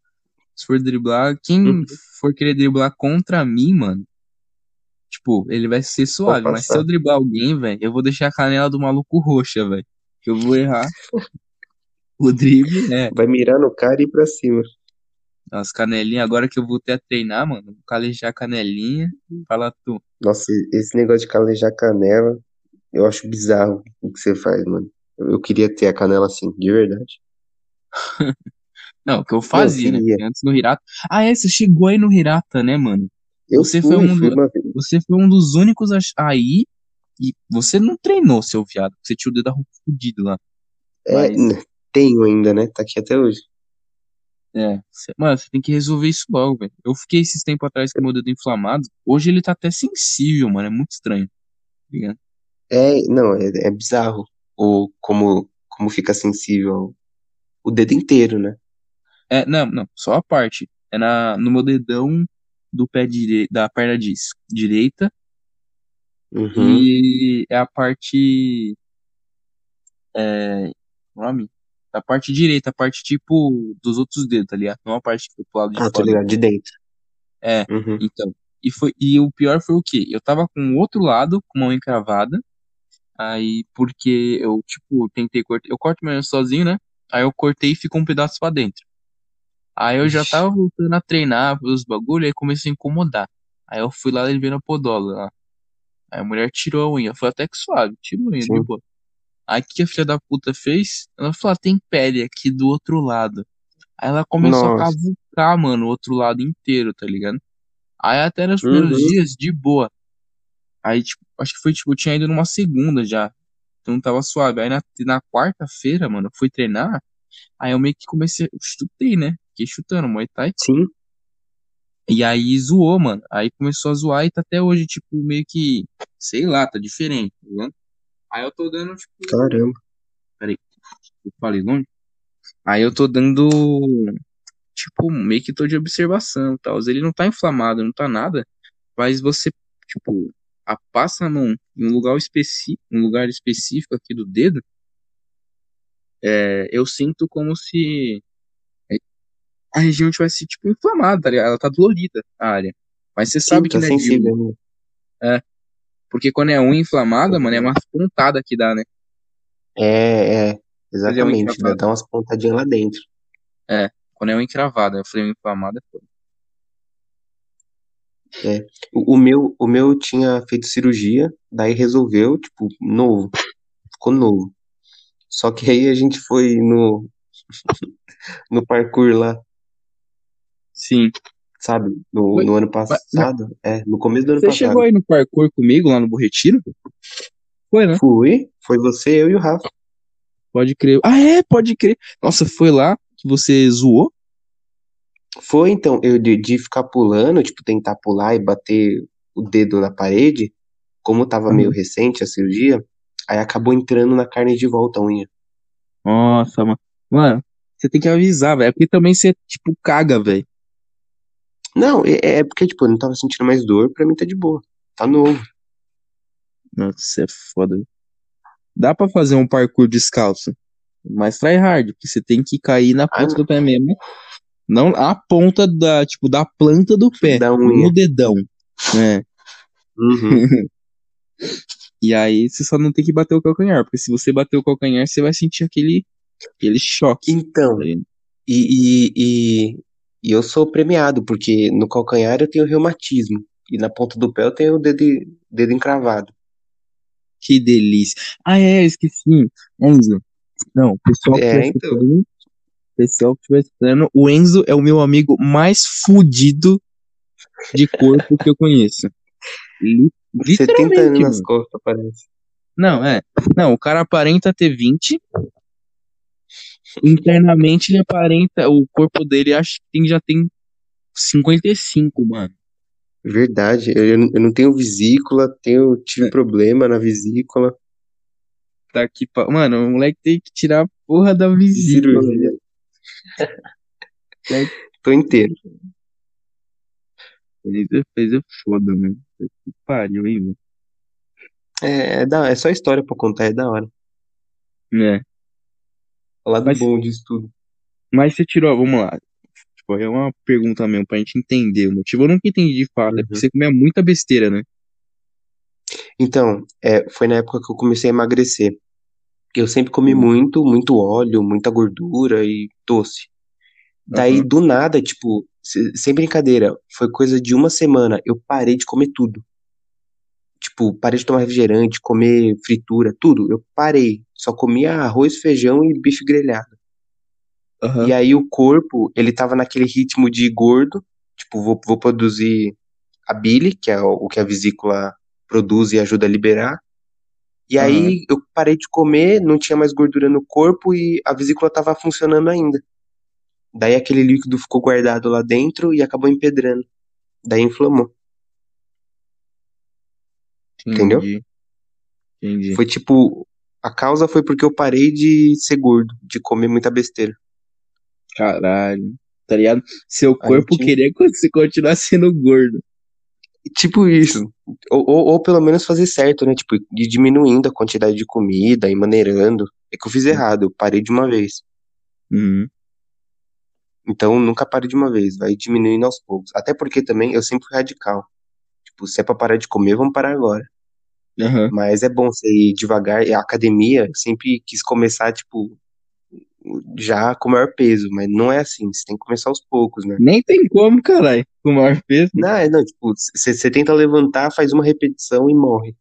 Se for driblar, quem Uhum. for querer driblar contra mim, mano, tipo, ele vai ser suave. Mas se eu driblar alguém, velho, eu vou deixar a canela do maluco roxa, velho. Que eu vou errar o drible, é. Vai mirar no cara e ir pra cima. As canelinhas, agora que eu voltei a treinar, mano, vou calejar a canelinha. Fala tu. Nossa, esse negócio de calejar canela, eu acho bizarro o que você faz, mano. Eu, queria ter a canela assim, de verdade. Não, o que eu Não, eu fazia, né? Antes no Hirata. Ah, é, você chegou aí no Hirata, né, mano? Eu Você foi fui, um, fui do- você foi um dos únicos aí. E você não treinou, seu viado. Você tinha o dedo fudido lá. É, Mas, n- tenho ainda, né? Tá aqui até hoje. É, cê- mano, você tem que resolver isso logo, velho. Eu fiquei esses tempos atrás com o meu dedo inflamado. Hoje ele tá até sensível, mano. É muito estranho. tá ligado? É, não, é, é bizarro. O, como, como fica sensível o dedo inteiro, né? É, não, não, só a parte. É na, no meu dedão do pé direito, da perna dis- direita Uhum. e é a parte, é, é o nome? Da parte direita, a parte tipo dos outros dedos, tá ligado? Não a parte que foi pro lado de Ah, fora do ligado, de dentro. É, Uhum. então. E, foi, e o pior foi o quê? Eu tava com o outro lado, com a mão encravada, aí porque eu, tipo, tentei cortar, eu corto meu sozinho, né? Aí eu cortei e ficou um pedaço pra dentro. Aí eu já tava voltando a treinar os bagulho, aí começou a incomodar. Aí eu fui lá levei na podola lá. Aí a mulher tirou a unha, foi até que suave, tirou a unha de boa. Aí o que a filha da puta fez? Ela falou, ah, tem pele aqui do outro lado. Aí ela começou a Nossa. cavucar, mano, o outro lado inteiro, tá ligado? Aí até nos primeiros Uhum. dias, de boa. Aí, tipo, acho que foi, tipo, eu tinha ido numa segunda já. Então tava suave. Aí na, na quarta-feira, mano, eu fui treinar. Aí eu meio que comecei, chutei, né? Fiquei chutando Muay Thai. Sim. E aí zoou, mano. Aí começou a zoar e tá até hoje, tipo, meio que, sei lá, tá diferente, tá ligado? Aí eu tô dando, tipo, Caramba. peraí, eu falei longe? Aí eu tô dando, tipo, meio que tô de observação e tal. Ele não tá inflamado, não tá nada, mas você, tipo, a, passa a mão em um lugar específico, um lugar específico aqui do dedo, é, eu sinto como se a região tivesse, tipo, inflamada, tá ligado? Ela tá dolorida, a área. Mas você Sim, sabe que tá não é sensível. né? É, porque quando é unha inflamada, mano, é uma pontada que dá, né? É, é, é exatamente. Dá, encravada. dá umas pontadinhas lá dentro. É, quando é unha encravada. Eu falei unha inflamada, pô. É. O, o meu, o meu tinha feito cirurgia, daí resolveu, tipo, novo. Ficou novo. Só que aí a gente foi no, no parkour lá, Sim. Sabe? No, no ano passado. É, no começo do ano você chegou passado. aí no parkour comigo, lá no Borretiro? Foi, né? Fui, foi você, eu e o Rafa. Pode crer. Ah, é, pode crer. Nossa, foi lá que você zoou? Foi, então, eu de, de ficar pulando, tipo, tentar pular e bater o dedo na parede, como tava meio Aham. recente a cirurgia, aí acabou entrando na carne de volta a unha. Nossa, mano. Mano, você tem que avisar, velho. Porque também você, tipo, caga, velho. Não, é, é porque, tipo, eu não tava sentindo mais dor, pra mim tá de boa. Tá novo. Nossa, você é foda. Dá pra fazer um parkour descalço. Mas try hard, porque você tem que cair na Ah, ponta do pé mesmo. Não a ponta da, tipo, da planta do pé. no dedão. É. Uhum. E aí você só não tem que bater o calcanhar, porque se você bater o calcanhar, você vai sentir aquele, aquele choque. Então, tá e, e, e, e eu sou premiado, porque no calcanhar eu tenho reumatismo, e na ponta do pé eu tenho o dedo, dedo encravado. Que delícia. Ah, é, eu esqueci. Enzo. Não, o pessoal que É, estiver então. escutando, pessoal que estiver escutando, o Enzo é o meu amigo mais fudido de corpo que eu conheço. Li- 70 anos Literalmente, nas costas, parece. Não, é. Não, o cara aparenta ter 20. Internamente ele aparenta. O corpo dele acho que tem- já tem 55, mano. Verdade, eu, eu não tenho vesícula, tenho, tive É, problema na vesícula, Tá aqui. Mano, o moleque tem que tirar a porra da vesícula. Moleque tô inteiro. fez, fez é foda, mano. Que pariu, hein, velho. É, é, da, é só história pra contar, é da hora. É. Falar do Mas, bom disso tudo. mas você tirou, vamos lá. Tipo, é uma pergunta mesmo pra gente entender o motivo. Eu nunca entendi de fato. É porque Uhum. você comia muita besteira, né? Então, é, foi na época que eu comecei a emagrecer. Eu sempre comi Hum. muito, muito óleo, muita gordura e doce. Daí, Aham. do nada, tipo, se- sem brincadeira, foi coisa de uma semana, eu parei de comer tudo. Tipo, parei de tomar refrigerante, comer fritura, tudo. Eu parei. Só comia arroz, feijão e bife grelhado. E Aham. aí o corpo, ele tava naquele ritmo de gordo, tipo, vou, vou produzir a bile, que é o, o que a vesícula produz e ajuda a liberar. E Aham. aí eu parei de comer, não tinha mais gordura no corpo e a vesícula tava funcionando ainda. Daí aquele líquido ficou guardado lá dentro e acabou empedrando. Daí inflamou. Entendeu? Entendi. Entendi. Foi tipo. A causa foi porque eu parei de ser gordo, de comer muita besteira. Caralho. Tá ligado? Seu Aí corpo queria que você continuasse sendo gordo. Tipo isso. Ou, ou, ou pelo menos fazer certo, né? Tipo, ir diminuindo a quantidade de comida e maneirando. É que eu fiz errado, eu parei de uma vez. Uhum. Então nunca pare de uma vez, vai diminuindo aos poucos. Até porque também eu sempre fui radical. Tipo, se é pra parar de comer, vamos parar agora. Aham. Mas é bom você ir devagar. A academia sempre quis começar, tipo, já com o maior peso, mas não é assim. Você tem que começar aos poucos, né? Nem tem como, caralho. Com o maior peso. Não, é, não, tipo, você você tenta levantar, faz uma repetição e morre.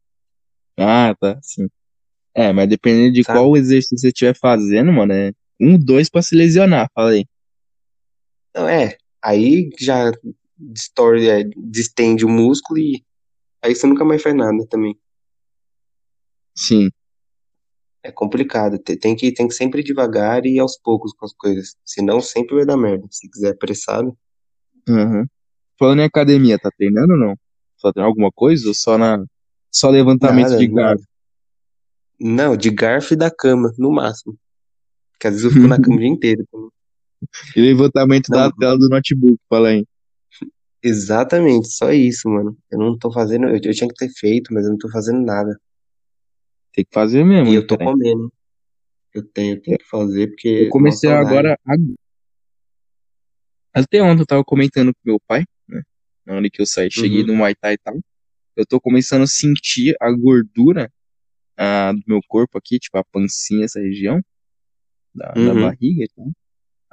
Ah, tá. Sim. É, mas dependendo de Sabe? qual exercício você estiver fazendo, mano, é um, dois pra se lesionar, falei. Não, é. Aí já distorce, é, distende o músculo e aí você nunca mais faz nada também. Sim. É complicado. Te- Tem que, tem que sempre ir devagar e ir aos poucos com as coisas. Senão sempre vai dar merda. Se quiser apressado. Uhum. Falando em academia, tá treinando ou não? Só tem alguma coisa ou só na só levantamento Nada, de nada. garfo? Não, de garfo e da cama, no máximo. Porque às vezes eu fico na cama o dia inteiro. E levantamento da Não. tela do notebook, fala aí. Exatamente, só isso, mano. Eu não tô fazendo. Eu, eu tinha que ter feito, mas eu não tô fazendo nada. Tem que fazer mesmo, E eu tô cara. comendo. Eu tenho, eu tenho que fazer porque. Eu comecei agora. ag- Até ontem eu tava comentando com meu pai, né? Na hora que eu saí, cheguei Uhum. no Muay Thai e tal. Eu tô começando a sentir a gordura ah, do meu corpo aqui, tipo a pancinha, essa região da, da Uhum. barriga e tal.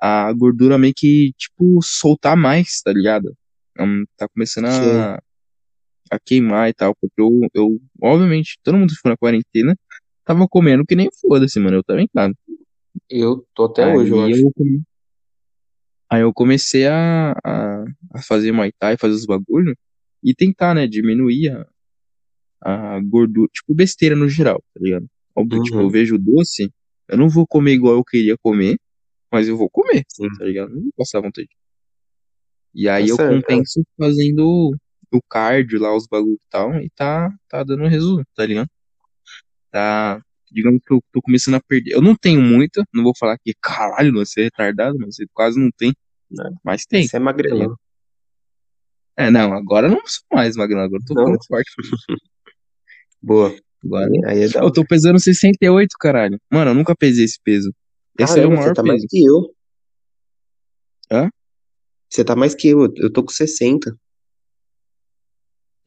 A gordura meio que, tipo, soltar mais, tá ligado? Hum, tá começando a, a queimar e tal, porque eu, eu, obviamente, todo mundo ficou na quarentena, tava comendo que nem foda-se, mano. Eu também tava. Eu tô até Aí hoje, eu acho. eu come- Aí eu comecei a, a, a fazer Muay Thai, fazer os bagulho e tentar, né, diminuir a, a gordura, tipo, besteira no geral, tá ligado? Óbvio, tipo, Uhum. eu vejo doce, eu não vou comer igual eu queria comer, mas eu vou comer, Sim. tá ligado? Não vou passar vontade. E aí Tá eu certo, compenso fazendo o cardio lá, os bagulho e tal, e tá, tá dando resultado, tá ligado? Tá, digamos que eu tô começando a perder. Eu não tenho muita, não vou falar que caralho, você é retardado, mas você quase não tem, Não. mas tem. Você é magrelão. É, não, agora eu não sou mais magrão, agora eu tô ficando forte. Boa. Agora Aí é da eu tô pesando 68, caralho. Mano, eu nunca pesei esse peso. Esse é o maior você tá peso. mais que eu. Hã? Você tá mais que eu. Eu tô com 60.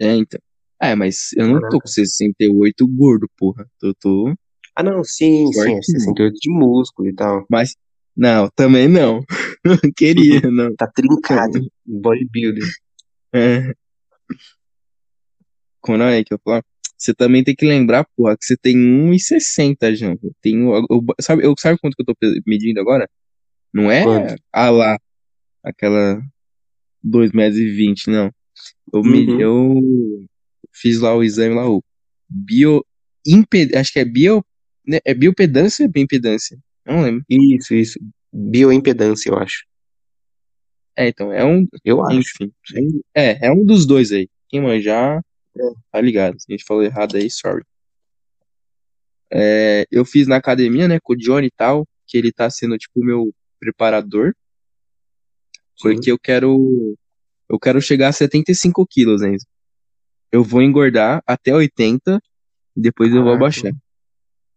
É, então. É, mas eu não tô com 68 gordo, porra. Eu tô. Ah, não, sim, sim. É Forte, 68 de músculo e tal. Mas. Não, também não. Não queria, não. Tá trincado. Bodybuilder. É. Quando é que eu falo? Você também tem que lembrar, porra, que você tem 1,60, João. Eu tenho. Eu, sabe, eu, sabe quanto que eu tô medindo agora? Não é Quanto? ah lá, aquela 2,20 metros, não. Eu, me, Uhum. eu fiz lá o exame lá, o bio. Imped, acho que é bio. né, É biopedância ou é bioimpedância? Não lembro. Isso, isso. Bioimpedância, eu acho. É, então, é um. Eu acho. Enfim. é É, um dos dois aí. Quem manjar, É. tá ligado. Se a gente falou errado aí, sorry. É, eu fiz na academia, né, com o Johnny e tal, que ele tá sendo, tipo, o meu preparador. Porque eu quero. Eu quero chegar a 75 quilos, né? Eu vou engordar até 80 e depois eu vou Caraca. abaixar.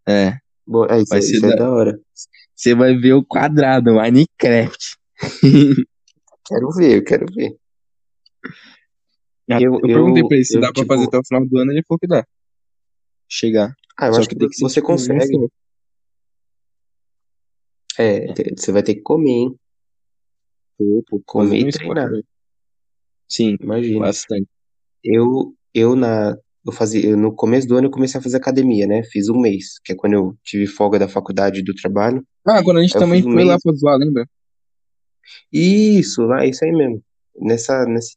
É. É, isso, Vai é- ser isso é da- da hora. você vai ver o quadrado, Minecraft. Quero ver, eu quero ver. Eu, Eu- perguntei eu- pra ele se eu, dá pra tipo- fazer até o final do ano, ele falou que dá. Chegar. Ah, eu Só acho que que, tem que você consegue. É, você vai ter que comer, hein? Pô, pô, Comer e um esporte, treinar. velho. Sim, Imagina. bastante. Eu, eu na, eu fazia, eu, no começo do ano eu comecei a fazer academia, né? Fiz um mês, que é quando eu tive folga da faculdade e do trabalho. Ah, quando a gente Eu também um foi lá mês. pra zoar, lembra? Isso, lá, isso aí mesmo. Nessa, nesse...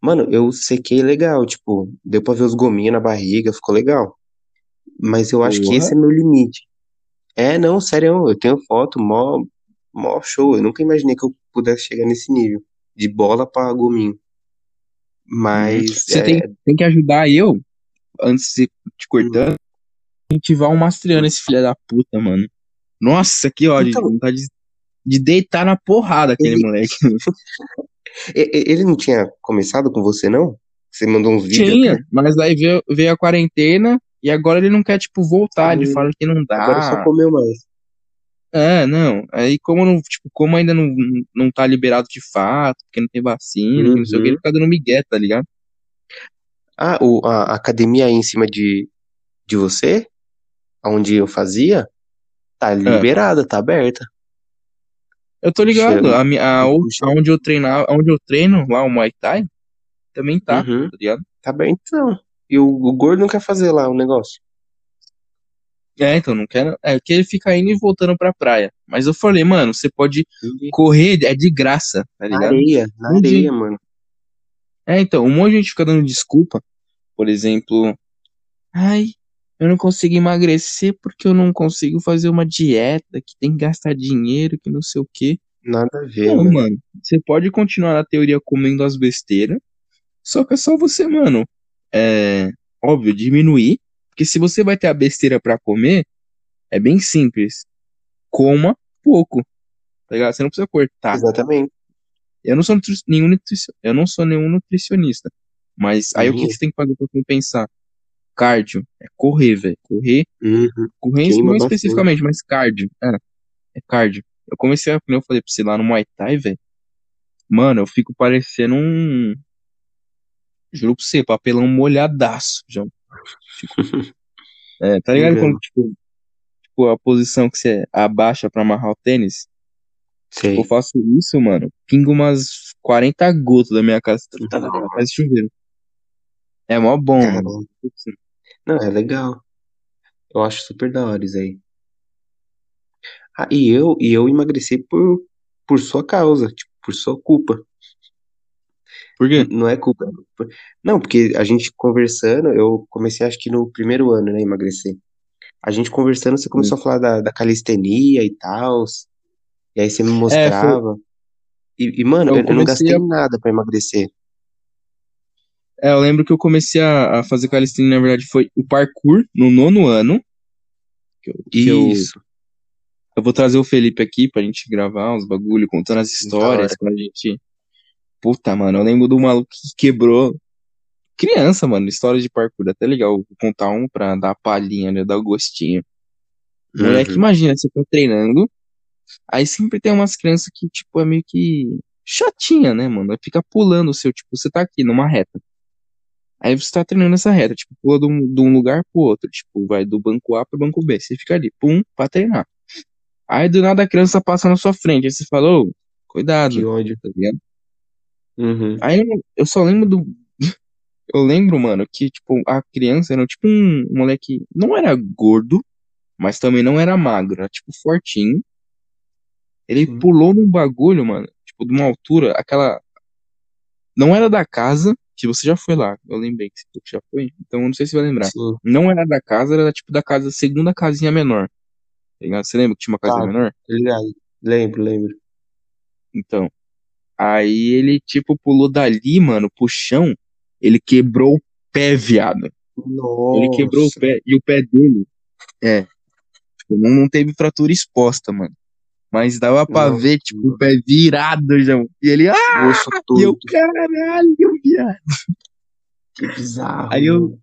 Mano, eu sequei legal, tipo, deu pra ver os gominhos na barriga, ficou legal. Mas eu acho que esse é meu limite. É, não, sério, eu tenho foto, mó, mó show. Eu nunca imaginei que eu pudesse chegar nesse nível. De bola pra gominho. Mas Você é, tem, tem que ajudar eu, antes de te cortando, incentivar o Mastriano, esse filho da puta, mano. Nossa, que ódio, Então- vontade de, de deitar na porrada aquele Ele- moleque. ele não tinha começado com você, não? Você mandou uns vídeos Tinha, até? mas aí veio, veio a quarentena e agora ele não quer, tipo, voltar. Ele Hum, fala que não Agora só dá. comeu mais. É, não. Aí, como não, tipo, como ainda não, não tá liberado de fato, porque não tem vacina, que não sei o que, Uhum. ele fica dando migué, tá ligado? Ah, o, a, a academia aí em cima de, de você, onde eu fazia, tá liberada, tá aberta. Eu tô ligado. A, a, me o- puxa. aonde eu treinar, onde eu treino, lá o Muay Thai, também tá, Uhum. tá ligado? Tá aberto então. E o, o gordo não quer fazer lá o negócio. É, então não quero. É que ele fica indo e voltando pra praia. Mas eu falei, mano, você pode correr, é de graça, tá Na ligado? areia, na areia, mano. É, então, um monte de gente fica dando desculpa. Por exemplo, ai, eu não consigo emagrecer porque eu não consigo fazer uma dieta, que tem que gastar dinheiro, que não sei o quê. Nada a ver, Não, mano. mano, você pode continuar na teoria comendo as besteiras, só que é só você, mano, é óbvio, diminuir, porque se você vai ter a besteira pra comer, é bem simples. Coma pouco, tá ligado? Você não precisa cortar. Exatamente. Eu não sou nutri- nenhum nutricio- eu não sou nenhum nutricionista, mas aí o que Uhum. que você tem que fazer pra compensar? Cardio, é correr, velho. Correr, Uhum. correr Queima não bastante. especificamente, mas cardio. É, é cardio. Eu comecei, a, como eu falei pra você lá no Muay Thai, velho. Mano, eu fico parecendo um. Juro pra você, papelão molhadaço, João. É, tá ligado Engano. quando, tipo, tipo, a posição que você abaixa pra amarrar o tênis? Sei. Eu faço isso, mano. Pingo umas 40 gotas da minha casa. Tá, tá, tá, Faz chuveiro. É mó bom, Caramba. mano. Não, é legal. Eu acho super da hora isso aí. Ah, e eu, e eu emagreci por, por sua causa, tipo, por sua culpa. Por quê? Não é culpa. Não, porque a gente conversando, eu comecei acho que no primeiro ano, né, emagrecer. A gente conversando, você começou a falar da, da calistenia e tal. E aí você me mostrava. E, e, mano, Eu eu, eu não gastei a- nada pra emagrecer. É, eu lembro que eu comecei a, a fazer calistenia, na verdade, foi o parkour no nono ano. Que eu, que eu, Isso. eu vou trazer o Felipe aqui pra gente gravar uns bagulho, contando as histórias, hora. quando a gente. Puta, mano, eu lembro do maluco que quebrou. Criança, mano, história de parkour, é até legal vou contar um pra dar a palhinha, né, dar o gostinho. Moleque, Uhum. imagina, você tá treinando, aí sempre tem umas crianças que, tipo, é meio que chatinha, né, mano? Fica pulando o seu, tipo, você tá aqui numa reta. Aí você tá treinando essa reta, tipo, pula de um, de um lugar pro outro, tipo, vai do banco A pro banco B. Você fica ali, pum, pra treinar. Aí do nada a criança passa na sua frente, aí você fala, ô, cuidado, Que ódio. tá ligado? Uhum. Aí eu, eu só lembro do. Eu lembro, mano, que, tipo, a criança era tipo um moleque. Não era gordo, mas também não era magro, era tipo fortinho. Ele Sim. pulou num bagulho, mano, tipo, de uma altura, aquela. Não era da casa, que você já foi lá. Eu lembrei que você já foi, então eu não sei se você vai lembrar. Sim. Não era da casa, era tipo da casa, segunda casinha menor. Tá? Você lembra que tinha uma casinha Tá. menor? Ligado? Lembro, lembro. Então. Aí ele, tipo, pulou dali, mano, pro chão. Ele quebrou o pé, viado. Nossa. Ele quebrou o pé. E o pé dele. É. Tipo, não, não teve fratura exposta, mano. Mas dava pra Nossa, ver, tipo, o pé virado, já. E ele, ah! O osso E eu, caralho, viado. Que bizarro. Aí eu-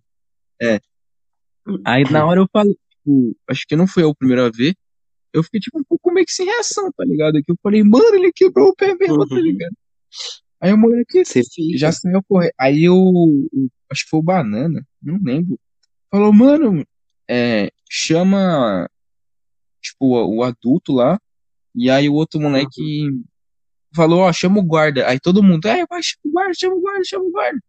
mano. Aí na hora eu falei, tipo, acho que não foi eu o primeiro a ver. Eu fiquei, tipo, um pouco meio que sem reação, tá ligado? Que eu falei, mano, ele quebrou o pé mesmo, tá Uhum. ligado? Aí o moleque já saiu correr. Aí o, acho que foi o Banana, não lembro. Falou, mano, é, chama, tipo, o, adulto lá. E aí o outro moleque falou, ó, chama o guarda. Aí todo mundo, é, vai, chama o guarda, chama o guarda, chama o guarda.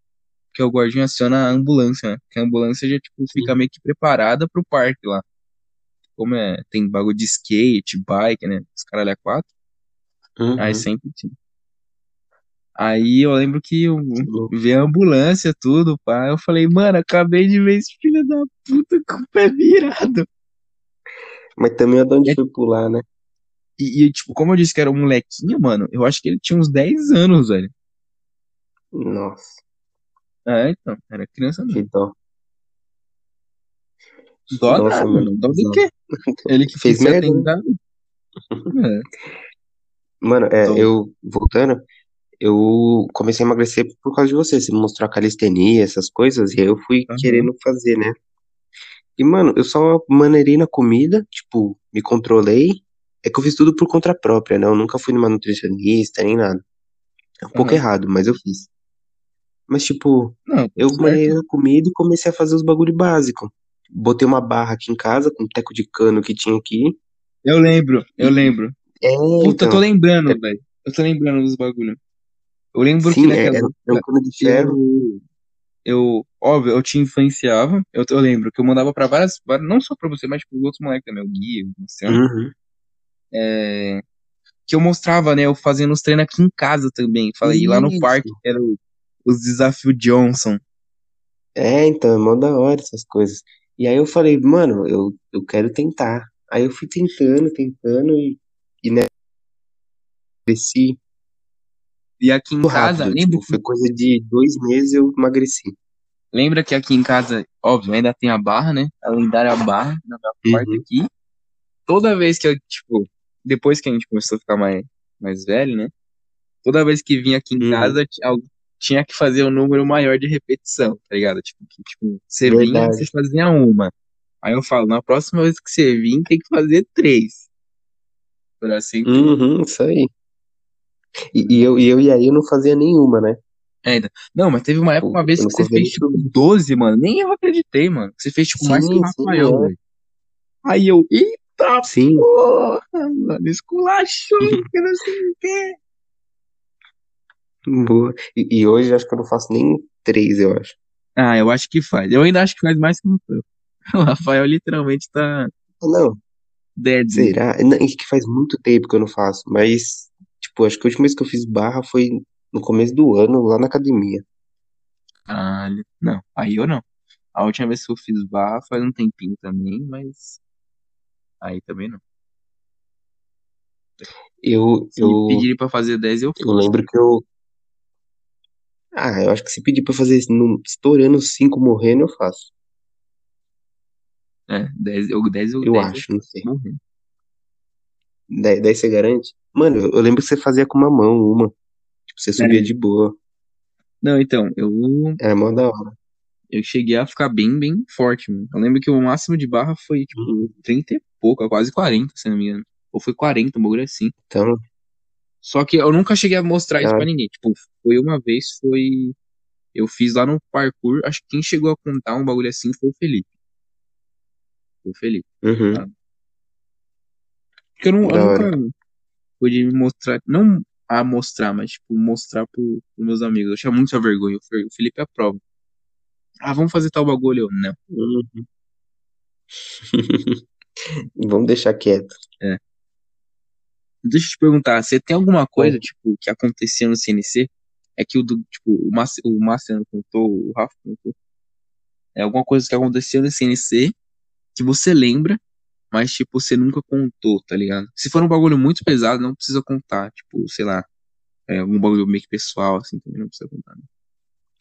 Porque o guardinha aciona a ambulância, né? Porque a ambulância já, tipo, fica meio que preparada pro parque lá. Como é, tem bagulho de skate, bike, né? Os caralho a quatro. Uhum. Aí sempre tinha. Aí eu lembro que eu vi a ambulância, tudo, pá. Eu falei, mano, acabei de ver esse filho da puta com o pé virado. Mas também é de onde É- foi pular, né? E, e, tipo, como eu disse que era um molequinho, mano, eu acho que ele tinha uns 10 anos, velho. Nossa, É, então, era criança mesmo. dó. Dó Nossa, nada, mano. mano. Dó do bizarro. quê? Ele que Fez merda, né? É. Mano, é, Dó. eu, voltando, eu comecei a emagrecer por causa de você. Você me mostrou a calistenia, essas coisas, e aí eu fui Aham. querendo fazer, né? E, mano, eu só maneirei na comida, tipo, me controlei. É que eu fiz tudo por conta própria, né? Eu nunca fui numa nutricionista, nem nada. É um pouco Aham. errado, mas eu fiz. Mas, tipo, Não, tá eu maneirei na comida e comecei a fazer os bagulho básico. Botei uma barra aqui em casa, com um teco de cano que tinha aqui. Eu lembro, eu lembro. é, Puta, eu tô então, é, lembrando, velho. Eu tô lembrando dos bagulho. Eu lembro que sim, é, naquela era, era um época cano de ferro. eu, eu, óbvio, eu te influenciava. Eu, eu lembro que eu mandava pra várias, várias- não só pra você, mas pros outros moleques também, o Gui, o Luciano, Uhum. é, que eu mostrava, né, eu fazendo os treinos aqui em casa também. Falei, lá no parque, Isso. que era o- os desafios Johnson. É, então, é mó da hora essas coisas. E aí eu falei, mano, eu, eu quero tentar. Aí eu fui tentando, tentando e, e né, cresci E aqui em casa, rápido. lembra Tipo, foi coisa de dois meses eu emagreci. Lembra que aqui em casa, óbvio, ainda tem a barra, né? A lendária barra na minha Uhum. aqui. Toda vez que eu, tipo, depois que a gente começou a ficar mais, mais velho, né? Toda vez que vinha aqui em Uhum. casa, tinha que fazer um número maior de repetição, tá ligado? Tipo, que, tipo, você vinha, você fazia uma. Aí eu falo, na próxima vez que você vir, tem que fazer três. Pra sempre. Uhum, isso aí. E, e eu, e eu e aí eu não fazia nenhuma, né? Ainda. Não, mas teve uma época, uma vez eu que você fez, tipo, subir. 12, mano. Nem eu acreditei, mano. Você fez, tipo, mais que o Sim, sim, Rafael, é. velho. Aí eu, eita Sim. porra, mano, esculachou, que não sei o quê. Boa. E, e hoje acho que eu não faço nem três, eu acho. Ah, eu acho que faz. Eu ainda acho que faz mais que o Rafael. O Rafael literalmente tá Não, dead. será? Não, é que faz muito tempo que eu não faço, mas, tipo, acho que a última vez que eu fiz barra foi no começo do ano, lá na academia. Ah, não, aí eu não. A última vez que eu fiz barra faz um tempinho também, mas aí também não. Eu, Se eu, pedirem pra fazer 10, eu eu faço. lembro que eu. Ah, eu acho que se pedir pra fazer no, estourando cinco morrendo, eu faço. É, 10, eu, 10, eu, Eu 10 eu acho, não sei. morrendo. Daí, daí você garante? Mano, eu, eu lembro que você fazia com uma mão, uma. Tipo, você subia É. de boa. Não, então, eu, Era mó da hora. eu cheguei a ficar bem, bem forte, mano. Eu lembro que o máximo de barra foi, tipo, Uhum. 30 e pouco, quase 40, se não me engano. Ou foi 40, um bagulho assim. Então, Só que eu nunca cheguei a mostrar isso ah, pra ninguém. Tipo, foi uma vez, foi. Eu fiz lá no parkour. Acho que quem chegou a contar um bagulho assim foi o Felipe. Foi o Felipe. uhum, tá? Porque eu, não, eu nunca pude me mostrar. Não a mostrar, mas, tipo, mostrar pro, pros meus amigos. Eu tinha muita vergonha. O Fe- o Felipe aprova. Ah, vamos fazer tal bagulho. Eu, não. Uhum. Vamos deixar quieto. É. Deixa eu te perguntar, você tem alguma coisa, tipo, que acontecia no CNC? É que o do, tipo, o Márcio, o Márcio contou, o Rafa contou. É alguma coisa que aconteceu no CNC que você lembra, mas, tipo, você nunca contou, tá ligado? Se for um bagulho muito pesado, não precisa contar. Tipo, sei lá, é, algum bagulho meio que pessoal, assim, também não precisa contar. Né?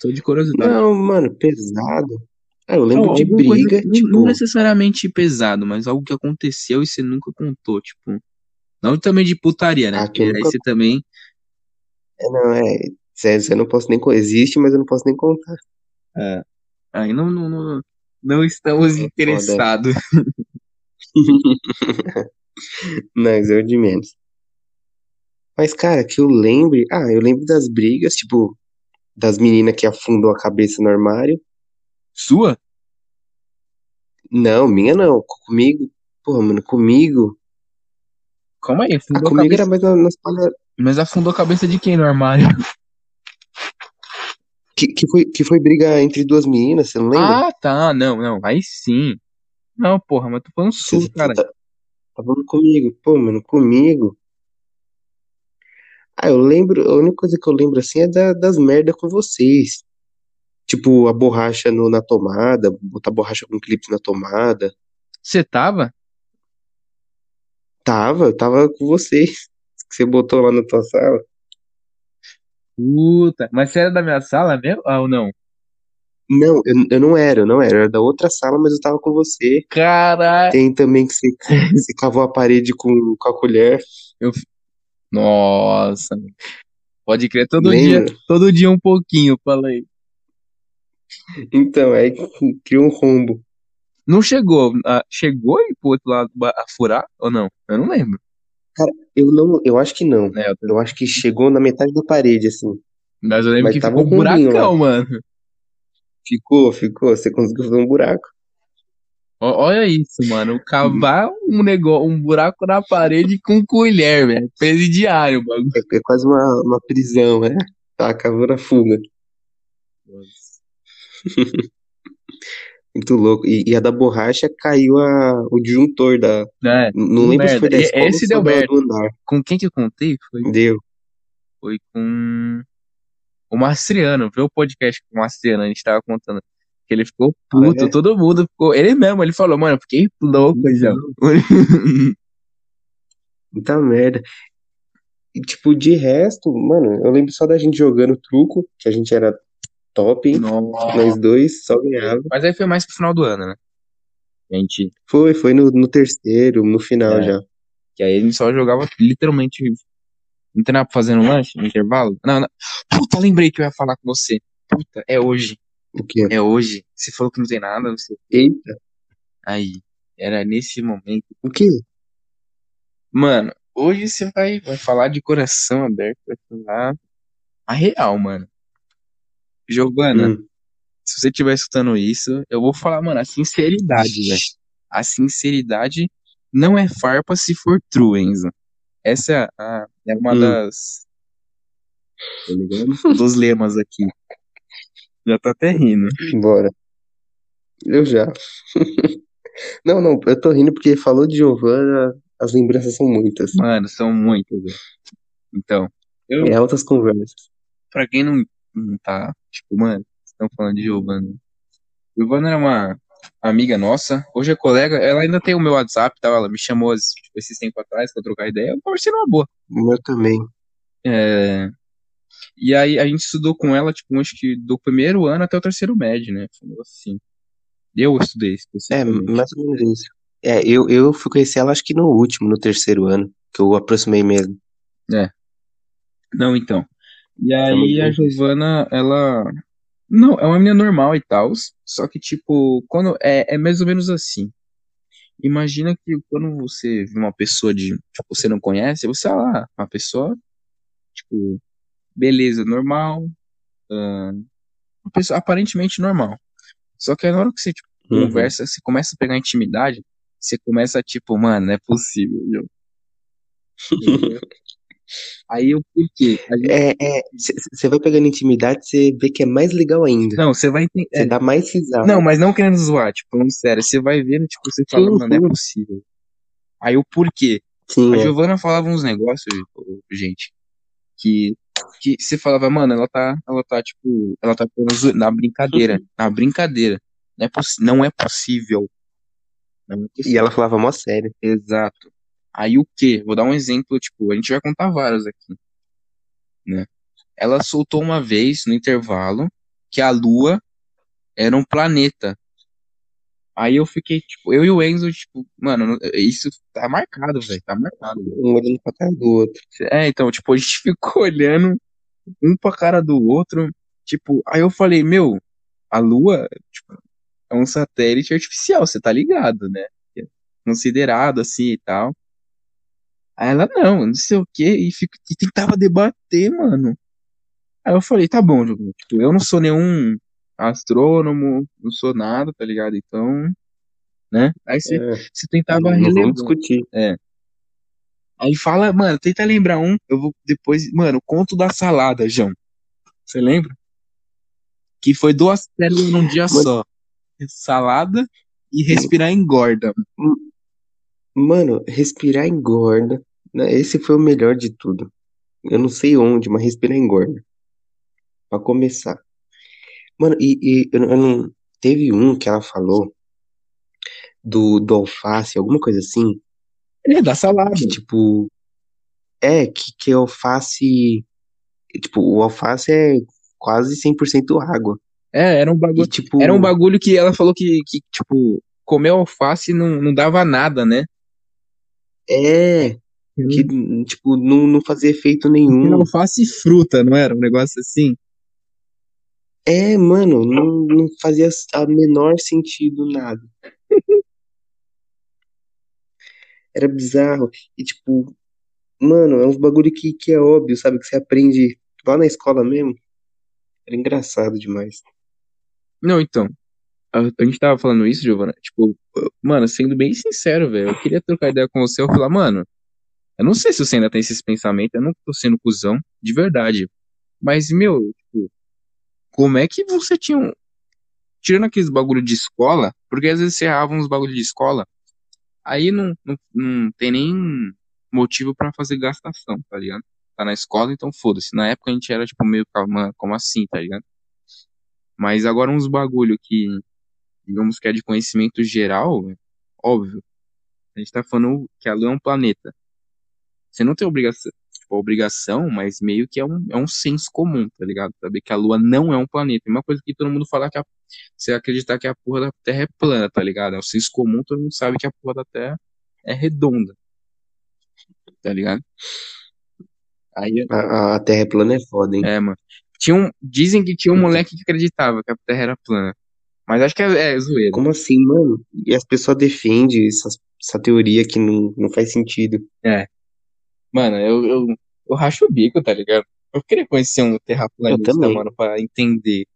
Só de curiosidade. não, mano, pesado. Ah, eu Não, lembro de alguma coisa, briga, não, não tipo, necessariamente pesado, mas algo que aconteceu e você nunca contou, tipo. Não também de putaria, né? ah, eu Porque aí nunca. você também. É, não, é. Sério, eu não posso nem. Existe, mas eu não posso nem contar. É, aí não, não, não, não estamos É interessados. Mas eu de menos. Mas, cara, que eu lembre. Ah, eu lembro das brigas, tipo, das meninas que afundou a cabeça no armário. Sua? Não, minha não. Comigo. Pô, mano, comigo. Calma aí, Ah, comigo era cabeça. mais na- nas palha... Mas afundou a cabeça de quem no armário? que, que, foi, que foi briga entre duas meninas, você não lembra? Ah, tá. Não, não. Aí sim. Não, porra, mas tô falando sua, você cara. tá, tá falando comigo. Pô, mano, comigo. Ah, eu lembro. A única coisa que eu lembro assim é da- das merda com vocês. Tipo, a borracha no- na tomada, botar borracha com clipe na tomada. Você tava? Tava, eu tava com vocês. Que você botou lá na tua sala. Puta, mas você era da minha sala mesmo? Ah, ou não? Não, eu, eu não era, eu não era. Eu era da outra sala, mas eu tava com você. Caralho! Tem também que você, você cavou a parede com, com a colher. Nossa. Pode crer, todo Lembra? dia, todo dia um pouquinho, falei. Então, aí criou um rombo. Não chegou, ah, chegou aí pro outro lado a furar ou não? Eu não lembro. Eu não, eu acho que não. né? Eu- Eu acho que chegou na metade da parede, assim. Mas eu lembro Mas que tava ficou um buracão, mano. Ficou, ficou. Você conseguiu fazer um buraco. Olha isso, mano. Cavar um negócio, um buraco na parede com colher, velho. Presidiário, bagulho. É, é quase uma, uma prisão, né? Tá cavando a fuga. Muito louco. E, e a da borracha caiu a, o disjuntor da. É, Não lembro se foi da merda. escola Esse deu merda. Com quem que eu contei? Foi, Deu. foi com o Mastriano. Viu o podcast com o Mastriano? A gente tava contando. Que ele ficou puto, Ah, é? todo mundo ficou. Ele mesmo, ele falou, mano, eu fiquei louco, já. Muita merda. E, tipo, de resto, mano, eu lembro só da gente jogando truco, que a gente era top, hein? Nossa. Nós dois só ganhava. Mas aí foi mais pro final do ano, né? A gente. Foi, foi no, no terceiro, no final É. já. Que aí gente só jogava literalmente. Não tem nada pra fazer no lanche, no intervalo? Não, não. Puta, lembrei que eu ia falar com você. Puta, é hoje. O quê? É hoje. Você falou que não tem nada, você. Eita, Aí. Era nesse momento. o quê? Mano, hoje você vai, vai falar de coração aberto, vai falar a real, mano. Giovana, Hum. se você estiver escutando isso, eu vou falar, mano, a sinceridade, velho. A sinceridade não é farpa se for true, Enzo. Essa é, a- é uma Hum. das. Tá ligado? Dos lemas aqui. Já tá até rindo. Bora. Eu já. Não, não, eu tô rindo porque falou de Giovana, as lembranças são muitas. Mano, são muitas. Então, eu, É altas conversas. pra quem não, não tá, tipo, mano, estão falando de Giovana. Giovana era uma amiga nossa, hoje é colega, ela ainda tem o meu WhatsApp, tá? Ela me chamou tipo, esses tempos atrás pra trocar ideia, eu conversei numa boa. O meu também. É, E aí a gente estudou com ela, tipo, acho que do primeiro ano até o terceiro médio, né? Negócio assim. Eu estudei É, mais ou menos isso. É, eu, eu fui conhecer ela acho que no último, no terceiro ano, que eu aproximei mesmo. Não, então. E aí muito a. Giovana, ela. Não, é uma menina normal e tal. Só que, tipo, quando. É, é mais ou menos assim. Imagina que quando você vê uma pessoa de. Tipo, você não conhece, você, ah lá, uma pessoa. Tipo, beleza, normal. ah, uma pessoa aparentemente normal. Só que na hora que você, tipo, Uhum. conversa, você começa a pegar intimidade, você começa, tipo, mano, não é possível, viu? Aí o porquê? A gente- É, é, você vai pegando intimidade, você vê que é mais legal ainda. Não, você vai. Você dá mais risada. Não, mas não querendo zoar, tipo, falando sério, você vai vendo, tipo, você fala, mano, não é possível. Aí o porquê? Sim, A é. Giovana falava uns negócios, gente, que, que você falava, mano, ela tá, ela tá, tipo, ela tá na brincadeira, na brincadeira. Não é, não é possível. Não é E possível. ela falava mó sério. Exato. Aí o quê? Vou dar um exemplo, tipo, a gente vai contar vários aqui, né? Ela soltou uma vez, no intervalo, que a Lua era um planeta. Aí eu fiquei, tipo, eu e o Enzo, tipo, mano, isso tá marcado, velho, tá marcado. Um olhando pra cara do outro. É, então, tipo, a gente ficou olhando um pra cara do outro, tipo, aí eu falei, meu, a Lua, tipo, é um satélite artificial, você tá ligado, né? Considerado assim e tal. Aí ela, não, não sei o quê, e, fica, e tentava debater, mano. Aí eu falei, tá bom, Diogo, tipo, eu não sou nenhum astrônomo, não sou nada, tá ligado? Então, né? Aí você, É, você tentava não discutir. Aí fala, mano, tenta lembrar um, eu vou depois, mano, conto da salada, João. Você lembra? Que foi duas pérolas num dia Mano. só. Salada e respirar engorda. Mano, respirar engorda. Né? Esse foi o melhor de tudo. Eu não sei onde, mas respirar engorda. Pra começar. Mano, e, e eu, eu não. Teve um que ela falou do, do alface, alguma coisa assim. É, da salada. Que, tipo, é, que, que alface. Tipo, o alface é quase 100% água. É, era um bagulho. E, tipo, Era um bagulho que ela falou que, que tipo, comer alface não, não dava nada, né? é, que, tipo, não, não fazia efeito Era nenhum. alface e fruta, não era? Um negócio assim. É, mano, não, não fazia a menor sentido nada. Era bizarro. E, tipo, mano, é uns bagulho que, que é óbvio, sabe? Que você aprende lá na escola mesmo. Era engraçado demais. Não, então. A, a gente tava falando isso, Giovana. Tipo, mano, sendo bem sincero, velho. Eu queria trocar ideia com você. Eu falar, mano, eu não sei se você ainda tem esses pensamentos. Eu não tô sendo cuzão, de verdade. Mas, meu, tipo, como é que você tinha um. Tirando aqueles bagulho de escola, porque às vezes você errava uns bagulho de escola, aí não, não, não tem nem motivo pra fazer gastação, tá ligado? Tá na escola, então foda-se. Na época a gente era, tipo, meio, mano, como assim, tá ligado? Mas agora uns bagulho que, digamos que é de conhecimento geral, óbvio. A gente tá falando que a Lua é um planeta. Você não tem obrigação, tipo, obrigação, mas meio que é um, é um senso comum, tá ligado? Saber que a Lua não é um planeta. É uma coisa que todo mundo fala que a, você acreditar que a porra da Terra é plana, tá ligado? É um senso comum, todo mundo sabe que a porra da Terra é redonda. Tá ligado? Aí, A, a Terra é plana é foda, hein? é, mano. Tinha um, dizem que tinha um moleque que acreditava que a Terra era plana. Mas acho que é, é zoeira. Como assim, mano? E as pessoas defendem essa, essa teoria que não, não faz sentido. Mano, eu, eu, eu racho o bico, tá ligado? Eu queria conhecer um terraplanista, mano, pra entender.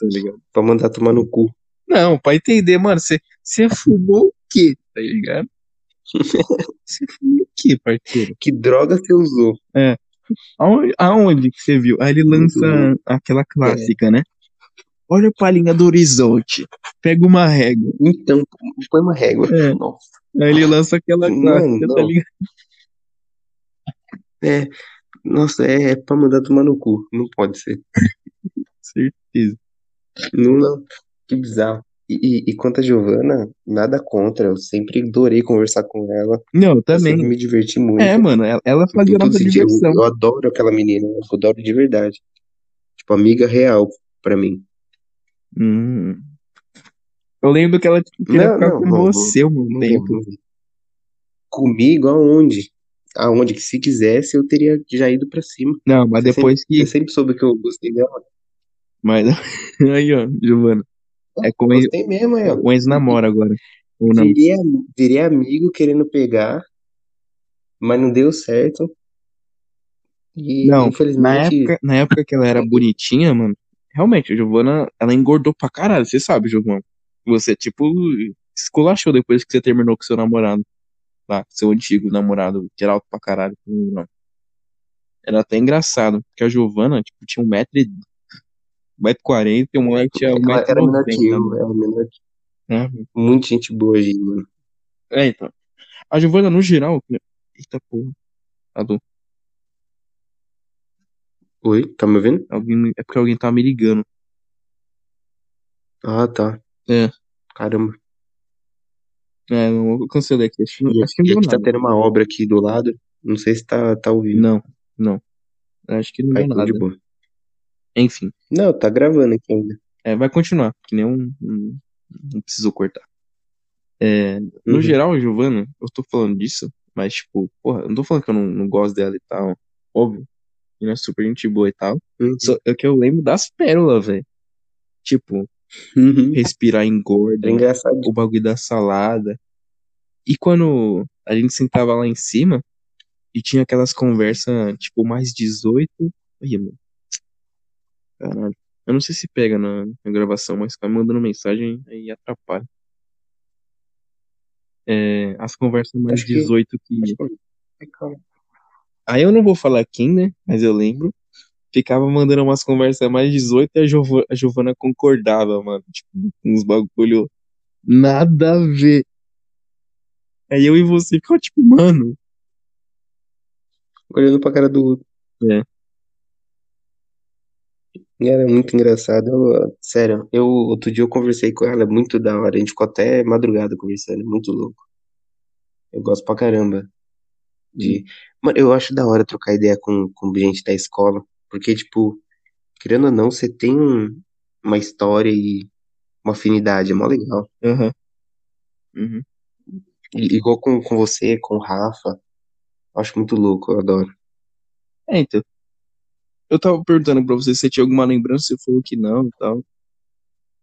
Tá ligado? Pra mandar tomar no cu. Não, pra entender, mano, você fumou o quê, tá ligado? Você fumou o quê, parceiro? Que droga você usou? Aonde, aonde que você viu? Aí ele lança Uhum. aquela clássica, né? Olha pra linha do horizonte, pega uma régua. Então, põe uma régua. É. Nossa. Aí ele lança aquela Não, clássica, tá não. ligado? É, nossa, é, é pra mandar tomar no cu. Não pode ser. Certeza. Não, não. Que bizarro. E, e, e quanto a Giovana, nada contra. Eu sempre adorei conversar com ela. Não, Eu sempre também. me diverti muito. É, mano, ela, ela Em fazia nossa diversão. Eu, eu adoro aquela menina. Eu adoro de verdade. Tipo, amiga real pra mim. Hum. Eu lembro que ela tipo, queria Não, ficar não, com não, você um tempo. Comigo, aonde? Aonde que se quisesse eu teria já ido pra cima. Não, mas Você depois sempre, que. você sempre soube que eu gostei dela. Mas aí, ó, Giovana. É com Gostei mesmo, aí, ó. o Enzo namora agora. Ou não? Virei, virei amigo querendo pegar, mas não deu certo. E Não, na infelizmente. época, na época que ela era bonitinha, mano, realmente, a Giovana, ela engordou pra caralho, você sabe, Giovana. Você, tipo, esculachou depois que você terminou com seu namorado. Lá, seu antigo namorado, que era alto pra caralho. Não. Era até engraçado, porque a Giovana, tipo, tinha um metro e... um metro e quarenta e o moleque tinha um Ela metro e era menor que eu, ela era menor que né? Muita gente boa mano. É, então. A Giovana, no geral... Eita porra. Alô? Oi, tá me ouvindo? Alguém... É porque alguém tá me ligando. Ah, tá. É. Caramba. É, não, eu cancelei aqui. Acho, E, acho que não e aqui tá nada. tendo uma obra aqui do lado. Não sei se tá, tá ouvindo. Não, não. Acho que não Aí deu de nada. boa. Enfim, Não, tá gravando aqui ainda. é, vai continuar, que nem um, um- não precisou cortar. É, no Uhum. geral, Giovana, eu tô falando disso, mas tipo, porra, eu não tô falando que eu não, não gosto dela e tal, óbvio, e é super gente boa e tal, Uhum. só é que eu lembro das pérolas, velho. Tipo, Uhum. respirar engorda, Era engraçado. o bagulho da salada. E quando a gente sentava lá em cima e tinha aquelas conversas, tipo, mais 18. Aí, mano. Caralho. Eu não sei se pega na, na gravação, mas ficar mandando mensagem aí atrapalha. É, as conversas mais Acho que- 18 que. Que- é. Aí eu não vou falar quem, né? Mas eu lembro. Ficava mandando umas conversas mais 18 e a, Giova- a Giovana concordava, mano. Tipo, uns bagulho nada a ver. Aí eu e você ficava tipo, mano. Olhando pra cara do outro. É. Era muito engraçado. Eu, sério, eu outro dia eu conversei com ela, é muito da hora. A gente ficou até madrugada conversando, muito louco. Eu gosto pra caramba de. Mano, eu acho da hora trocar ideia com, com gente da escola. Porque, tipo, querendo ou não, você tem um- uma história e uma afinidade, é mó legal. Aham. Uhum. I- Igual com, com você, com o Rafa. Acho muito louco, eu adoro. É, então. Eu tava perguntando pra você se você tinha alguma lembrança, você falou que não e tal.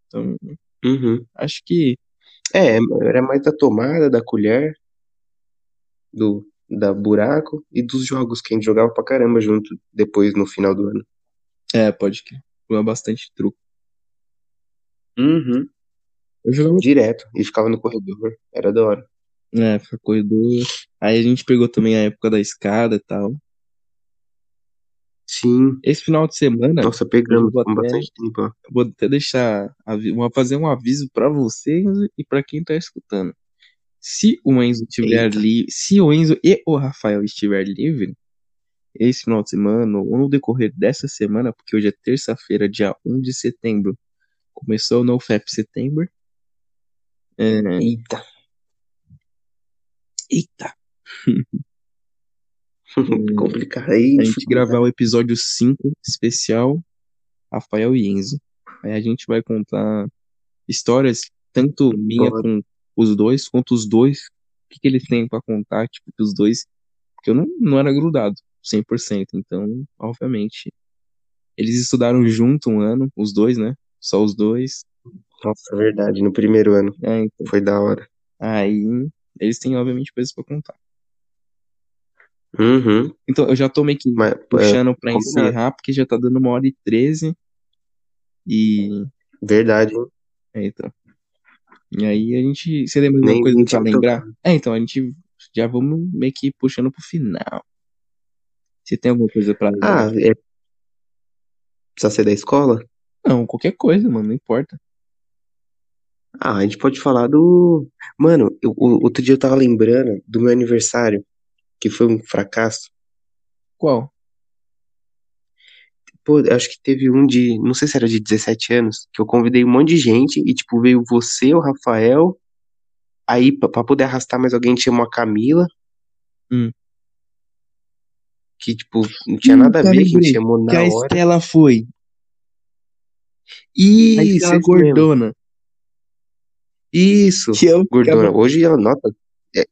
Então, Uhum. acho que. É, era mais da tomada, da colher, do, da buraco e dos jogos que a gente jogava pra caramba junto depois no final do ano. É, pode que. Jogava bastante truco. Uhum. Eu jogava. Direto. E ficava no corredor. Era da hora. É, fica corredor. Aí a gente pegou também a época da escada e tal. Sim. Esse final de semana, Nossa, eu pegamos vou com bastante tempo, ó. vou até deixar, vou fazer um aviso pra vocês e pra quem tá escutando. Se o Enzo estiver Eita. livre, se o Enzo e o Rafael estiver livre, esse final de semana, ou no decorrer dessa semana, porque hoje é terça-feira, dia 1 de setembro, começou o NoFap Setembro. É, Eita. eita! Complicado aí. A gente gravar o episódio 5 especial Rafael e Enzo. Aí a gente vai contar histórias, tanto minha com os dois, quanto os dois, o que, que eles têm pra contar, tipo, que os dois. Porque eu não, não era grudado 100%, então, obviamente. Eles estudaram junto um ano, os dois, né? Só os dois. Nossa, verdade. No primeiro ano. É, então, Foi da hora. aí eles têm, obviamente, coisas pra contar. Uhum. Então, eu já tô meio que Mas, é, puxando pra combinado. encerrar, porque já tá dando uma hora e treze. E. verdade, hein? É, então. E aí a gente. Você lembra de Nem- uma coisa pra lembrar? É, então, a gente já vamos meio que puxando pro final. Você tem alguma coisa pra lembrar? Ah, é... Precisa ser da escola? Não, qualquer coisa, mano, não importa. Ah, a gente pode falar do. Mano, eu- o outro dia eu tava lembrando do meu aniversário, que foi um fracasso. Qual? Pô, acho que teve um de, não sei se era de 17 anos, que eu convidei um monte de gente e, tipo, veio você, o Rafael. Aí, pra, poder arrastar mais alguém, chamou a Camila. Hum. Que, tipo, não tinha nada a ver, que a gente chamou na que a hora. Estela foi. A Isso, mesmo. gordona. Isso, Que eu gordona. Hoje ela, nota. é,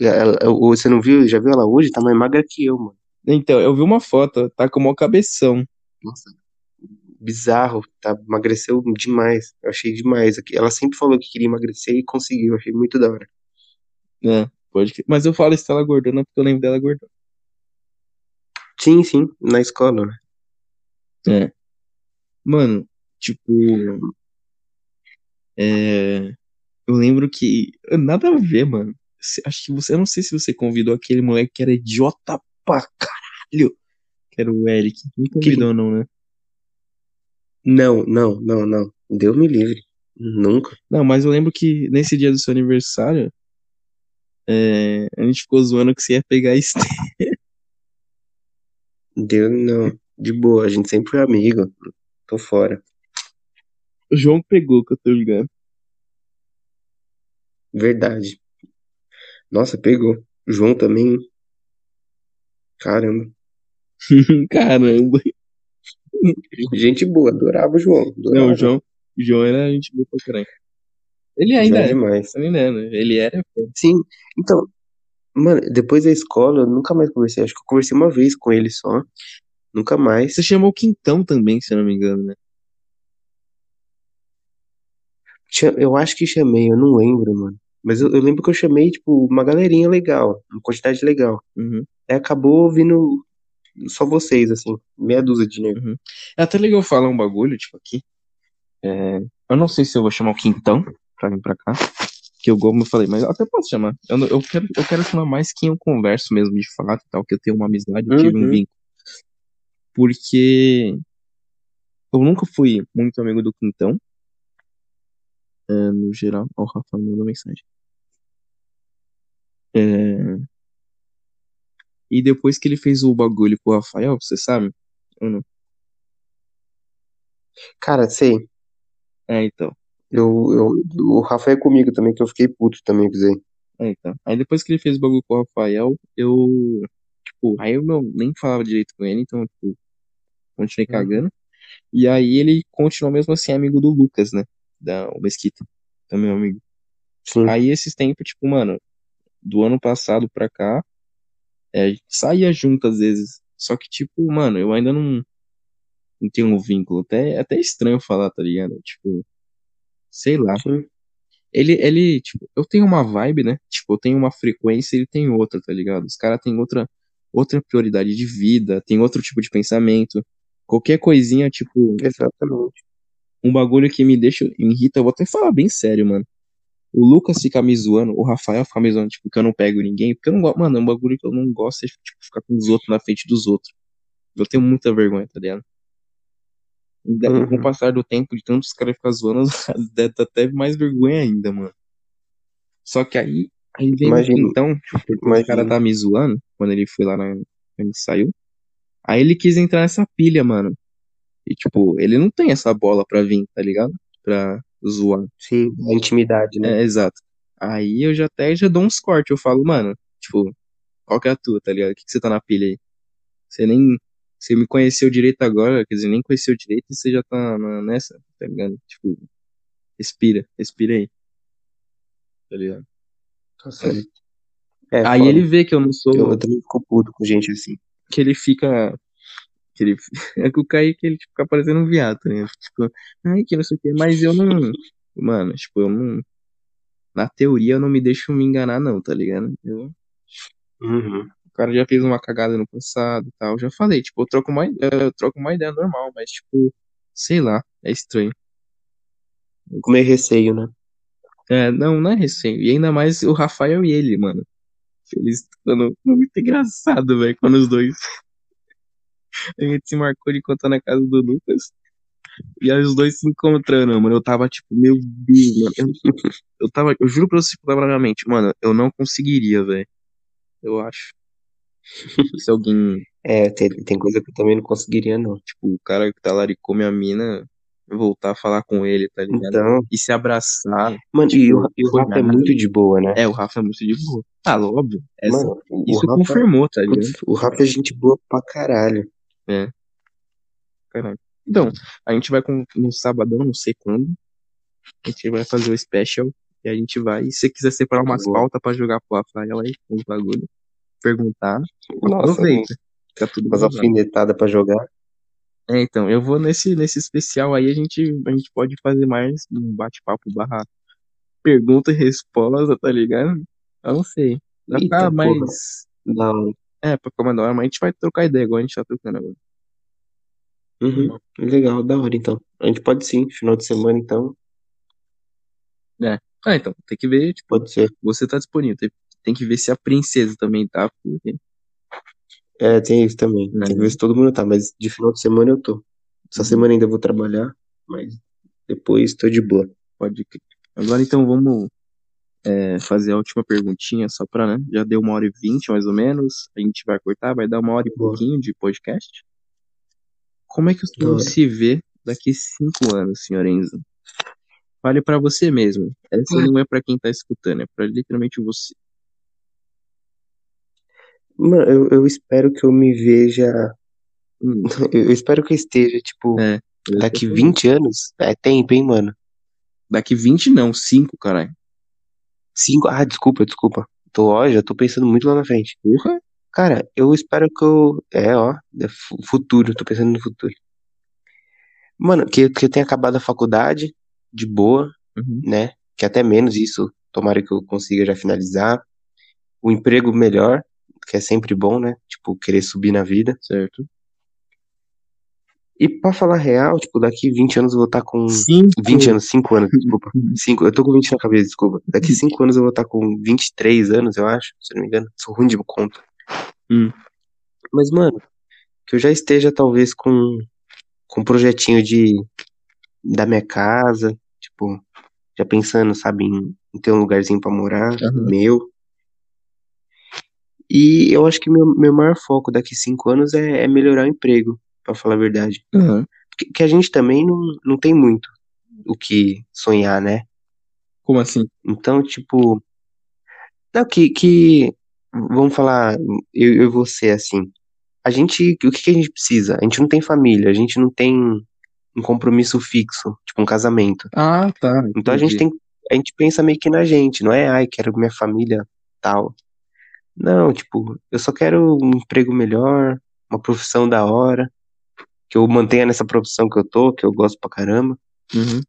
ela- você não viu? Já viu ela hoje? Tá mais magra que eu, mano. Então, eu vi uma foto, tá com uma cabeção. Nossa, bizarro, tá? Emagreceu demais. Eu achei demais. Ela sempre falou que queria emagrecer e conseguiu. Eu achei muito da hora. É, pode que- Mas eu falo Estela gordona porque eu lembro dela gordona. Sim, sim, na escola, né? É. Mano, tipo. É. Eu lembro que. Nada a ver, mano. Acho que você. Eu não sei se você convidou aquele moleque que era idiota pra caralho. Que era o Eric. Não convidou, não, né? Não, não, não, não. Deus me livre. Nunca. Não, mas eu lembro que nesse dia do seu aniversário. é, a gente ficou zoando que você ia pegar a Estela. Deus não. De boa, a gente sempre foi amigo. Tô fora. O João pegou, que eu tô ligado. Verdade. Nossa, pegou. João também. Caramba. Caramba. Gente boa, adorava o João. Não, Adorava. o João, o João era gente boa pra. Ele ainda João é. demais. Ele ainda é, né? Ele era. pô. Sim, então, mano, depois da escola, eu nunca mais conversei. Acho que eu conversei uma vez com ele só. Nunca mais. Você chamou o Quintão também, se eu não me engano, né? Eu acho que chamei, eu não lembro, mano. Mas eu, eu lembro que eu chamei, tipo, uma galerinha legal, uma quantidade legal. Uhum, Aí acabou vindo só vocês, assim, meia dúzia de nego. uhum. É até legal falar um bagulho, tipo, aqui. É, eu não sei se eu vou chamar o Quintão pra vir pra cá. Que eu, como eu falei, mas eu até posso chamar. Eu, eu, quero, eu quero chamar mais quem eu converso mesmo de fato e tal, que eu tenho uma amizade, eu tive um Uhum. vínculo. Porque eu nunca fui muito amigo do Quintão. é, no geral. Ó, o Rafa me mandou mensagem. É, E depois que ele fez o bagulho com o Rafael, você sabe? Ou não? Cara, sei. É, então. Eu, eu, o Rafa é comigo também, que eu fiquei puto também com isso aí. É, então. Aí depois que ele fez o bagulho com o Rafael, eu. Tipo, aí eu não, nem falava direito com ele, então, tipo, continuei Uhum. cagando. E aí ele continuou mesmo assim amigo do Lucas, né? Da o Mesquita. Também é um amigo. Sim. Aí esses tempos, tipo, mano, do ano passado pra cá, é, a gente saía junto às vezes. Só que, tipo, mano, eu ainda não, não tenho um vínculo. Até, é até estranho falar, tá ligado? Tipo, sei lá. Sim. Ele, ele, tipo, eu tenho uma vibe, né? Tipo, eu tenho uma frequência, ele tem outra, tá ligado? Os caras têm outra, outra prioridade de vida, tem outro tipo de pensamento. Qualquer coisinha, tipo, Exatamente. um bagulho que me deixa, me irrita, eu vou até falar bem sério, mano. O Lucas fica me zoando, o Rafael fica me zoando, tipo, que eu não pego ninguém, porque eu não gosto, mano, é um bagulho que eu não gosto, é, tipo, ficar com os outros na frente dos outros. Eu tenho muita vergonha, tá ligado? Uhum. Com o passar do tempo, de tantos caras ficar zoando, deve dar até mais vergonha ainda, mano. Só que aí, aí Imagina- então, tipo, porque o cara tá me zoando, quando ele foi lá na. Quando ele saiu. Aí ele quis entrar nessa pilha, mano. E, tipo, ele não tem essa bola pra vir, tá ligado? Pra zoar. Sim, a intimidade, né? É, exato. Aí eu já até já dou uns cortes, eu falo, mano, tipo, qual que é a tua, tá ligado? O que, que você tá na pilha aí? Você nem. Você me conheceu direito agora, quer dizer, nem conheceu direito e você já tá na- nessa, tá ligado? Tipo, respira, respira aí. Tá ligado? Tá certo. É, Aí foda. ele vê que eu não sou. Eu, eu também fico puto com gente assim. que ele fica. Que ele, é que o Kaique ele fica parecendo um viado, né? Tipo, ai, que não sei o que, mas eu não. Mano, tipo, eu não. Na teoria eu não me deixo me enganar, não, tá ligado? Eu, Uhum. o cara já fez uma cagada no passado e tal. Já falei, tipo, eu troco uma, eu troco uma ideia normal, mas, tipo, sei lá, é estranho. Com meio receio, né? É, não, não é receio. E ainda mais o Rafael e ele, mano. Eles ficando muito engraçado, velho, quando os dois. A gente se marcou de encontrar na casa do Lucas. E aí os dois se encontrando, mano. Eu tava tipo, meu Deus, mano. Eu, eu tava, eu juro pra você que tava na minha mente, mano, eu não conseguiria, velho. Eu acho. Se alguém, É, tem, tem coisa que eu também não conseguiria, não. tipo, o cara que tá lá e come a mina, voltar a falar com ele, tá ligado? Então, E se abraçar. mano, Tipo, e o, e o Rafa é muito de boa, né? É, o Rafa é muito de boa. Ah, óbvio. Essa, Mano, isso Rafa, confirmou, tá ligado? o Rafa é gente boa pra caralho. É. Caralho. Então, a gente vai com, no sabadão, não sei quando. A gente vai fazer o special. E a gente vai. E se você quiser separar umas Boa. pautas pra jogar pro Rafael aí, com os bagulho, perguntar, Nossa, aproveita. Fica tudo umas gravado. alfinetadas pra jogar. É, então, eu vou nesse, nesse especial aí, a gente, a gente pode fazer mais um bate-papo barra pergunta e resposta, tá ligado? Eu não sei. Vai Eita, ficar porra. mais. Não. É, pra ficar mais da hora, mas a gente vai trocar ideia, igual a gente tá trocando agora. Uhum. Legal, da hora, então. A gente pode sim, final de semana, então. Ah, então, tem que ver, tipo, Pode ser. você tá disponível. Tem, tem que ver se a princesa também tá, porque É, tem isso também. Né? Tem que ver se todo mundo tá, mas de final de semana eu tô. Essa Uhum. semana ainda eu vou trabalhar, mas depois tô de boa. pode. crer. Agora então vamos é, fazer a última perguntinha, só pra, né? Já deu uma hora e vinte, mais ou menos. A gente vai cortar, vai dar uma hora e Boa. pouquinho de podcast. Como é que o senhor se vê daqui cinco anos, senhor Enzo? Fale pra você mesmo. Essa não é pra quem tá escutando, é pra literalmente você. Mano, eu, eu espero que eu me veja. Hum, Eu, espero que eu esteja, tipo, é. eu daqui tô- 20 anos. É tempo, hein, mano? Daqui 20 não, 5, caralho. Cinco. Ah, desculpa, desculpa. Tô, ó, já tô pensando muito lá na frente. Porra. Cara, eu espero que eu. É, ó, é fu- futuro, tô pensando no futuro. Mano, que, que eu tenha acabado a faculdade de boa, Uhum, né? Que até menos isso, tomara que eu consiga já finalizar. O emprego melhor, que é sempre bom, né? Tipo, querer subir na vida. certo. E pra falar real, tipo, daqui 20 anos eu vou estar com. 5. 20 anos, 5 anos, desculpa. Cinco, eu tô com 20 na cabeça, desculpa. Daqui 5 anos eu vou estar com 23 anos, eu acho, se não me engano. Sou ruim de conta. Hum. Mas, mano, que eu já esteja talvez com, com um projetinho de da minha casa, tipo, já pensando, sabe, em, em ter um lugarzinho pra morar, Aham. meu. E eu acho que meu, meu maior foco daqui cinco anos é, é melhorar o emprego, pra falar a verdade. Aham. Que, que a gente também não, não tem muito o que sonhar, né? Como assim? Então, tipo, Não, que, que vamos falar, eu, eu e você, assim. A gente, o que que a gente precisa? A gente não tem família, a gente não tem um compromisso fixo, tipo um casamento. Ah, tá. Então a gente entendi. tem, a gente pensa meio que na gente, não é, ai, quero minha família tal. Não, tipo, eu só quero um emprego melhor, uma profissão da hora, que eu mantenha nessa profissão que eu tô, que eu gosto pra caramba. Uhum.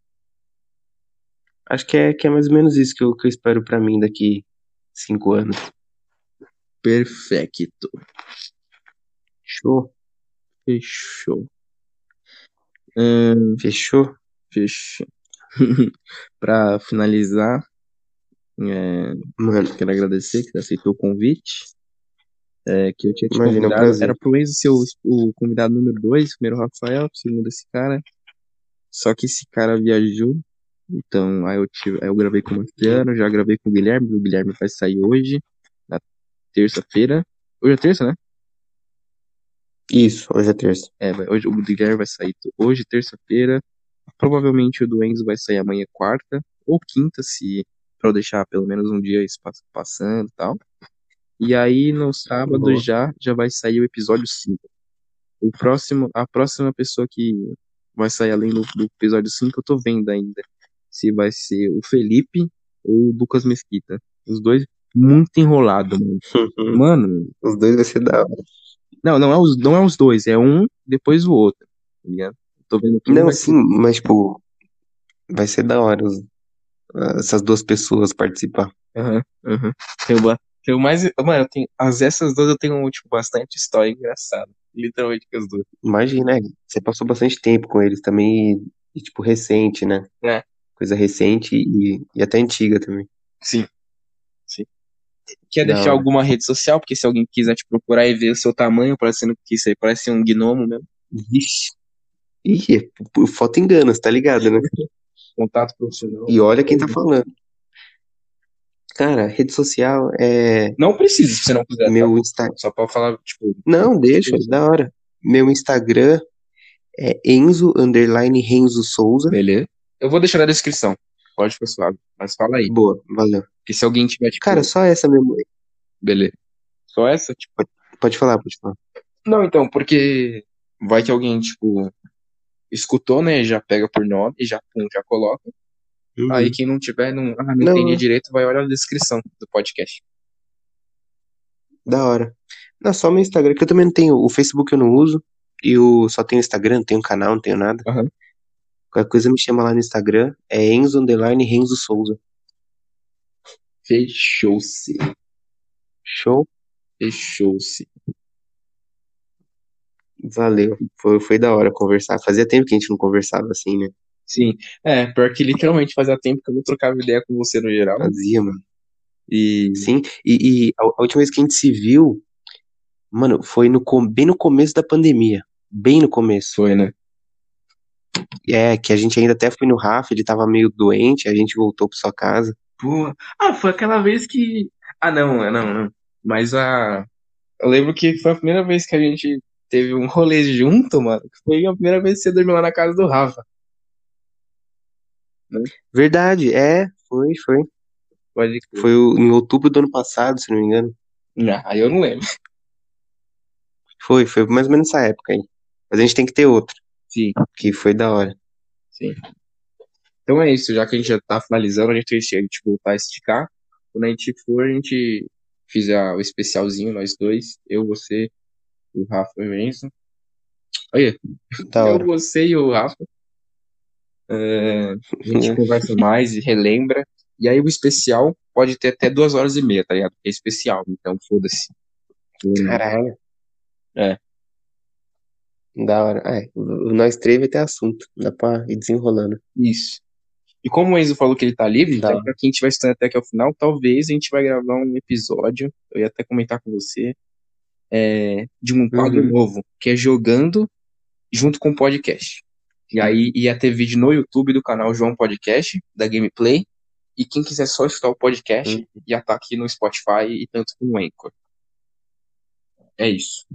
Acho que é, que é mais ou menos isso que eu, que eu espero pra mim daqui cinco anos. Perfeito. Show? Fechou. Ahn, Fechou? fechou. Pra finalizar, é, Mano, quero agradecer que você aceitou o convite. É, que eu tinha te Imagina, é um convidado. prazer. Era pro Enzo ser o, o convidado número dois, primeiro o Rafael, segundo esse cara. Só que esse cara viajou. Então, aí eu, tive, aí eu gravei com o Marciano, já gravei com o Guilherme. O Guilherme vai sair hoje, na terça-feira. Hoje é terça, né? isso, hoje é terça. É, hoje o Guilherme vai sair hoje, terça-feira. Provavelmente o do Enzo vai sair amanhã, quarta. Ou quinta, se pra eu deixar pelo menos um dia isso pass- passando e tal. E aí no sábado já já vai sair o episódio 5. O próximo, a próxima pessoa que vai sair além do, do episódio 5, eu tô vendo ainda. Se vai ser o Felipe ou o Lucas Mesquita. Os dois muito enrolado, mano. Mano, Os dois vai ser da hora. não, não é os, não é os dois, é um depois o outro. Tá ligado? Tô vendo Não, sim, mas tipo, vai ser da hora os- essas duas pessoas participar. Aham, aham. Tem uma, tem mais, mano, eu tenho, as essas duas eu tenho tipo bastante história engraçada, literalmente com as duas. Imagina, é, você passou bastante tempo com eles também e, tipo, recente, né? É. Coisa recente e, e até antiga também. Sim. Sim. Quer Da deixar alguma rede social? Porque se alguém quiser te procurar e ver o seu tamanho, parecendo que isso aí parece um gnomo mesmo. Vixe. Ih, é foto engana, você tá ligado, né? Contato profissional. E olha quem tá falando. Cara, rede social é Não precisa, se você não quiser. meu tá? Insta. Só pra falar, tipo. Não, deixa, da hora. Meu Instagram é Enzo underline Renzo Souza. Beleza. Eu vou deixar na descrição. Pode ficar suave. Mas fala aí. Boa, valeu. Porque se alguém tiver, tipo. Cara, só essa mesmo. Beleza. Só essa? Tipo. Pode falar, pode falar. Não, então, porque vai que alguém, tipo, escutou, né? Já pega por nome e já, já coloca. Uhum. Aí quem não tiver, não, ah, não, Não, entendi direito, vai olhar a descrição do podcast. Da hora. Não, só meu Instagram, que eu também não tenho. O Facebook eu não uso. E o só tenho Instagram, não tenho canal, não tenho nada. Aham. Qualquer coisa me chama lá no Instagram. É Enzo underline Renzo Souza. Fechou-se. Show? Fechou-se. Valeu. Foi, foi da hora conversar. Fazia tempo que a gente não conversava assim, né? Sim. É, pior que literalmente fazia tempo que eu não trocava ideia com você no geral. Fazia, mano. E. Sim. E, e a, a última vez que a gente se viu, mano, foi no, bem no começo da pandemia. Bem no começo. Foi, né? É, que a gente ainda até foi no Rafa, ele tava meio doente, a gente voltou pra sua casa. Pô. Ah, foi aquela vez que. Ah, não, não, não. Mas a. Eu lembro que foi a primeira vez que a gente teve um rolê junto, mano. que Foi a primeira vez que você dormiu lá na casa do Rafa. Verdade, é, foi, foi. Pode crer. Foi o- em outubro do ano passado, se não me engano. Não, aí eu não lembro. Foi, foi mais ou menos nessa época aí. Mas a gente tem que ter outra, Sim, que foi da hora. sim. Então é isso, já que a gente já tá finalizando, a gente que tipo, voltar a esticar. Quando a gente for, a gente fizer o especialzinho, nós dois, eu, você, o Rafa e o Enzo. Olha, Da eu, hora. você e o Rafa. É, a gente conversa mais e relembra. E aí o especial pode ter até duas horas e meia, tá ligado? Porque é especial, então foda-se. Caralho. É. Da hora. É, nós três vai ter assunto. Dá pra ir desenrolando. Isso. E como o Enzo falou que ele tá livre, Da então pra quem estiver estudando até aqui ao final, talvez a gente vai gravar um episódio, eu ia até comentar com você, é, de um quadro Uhum. novo, que é jogando junto com o podcast. E aí ia ter vídeo no YouTube do canal João Podcast, da Gameplay, e quem quiser só escutar o podcast, Uhum. ia estar aqui no Spotify e tanto como no Anchor. É isso.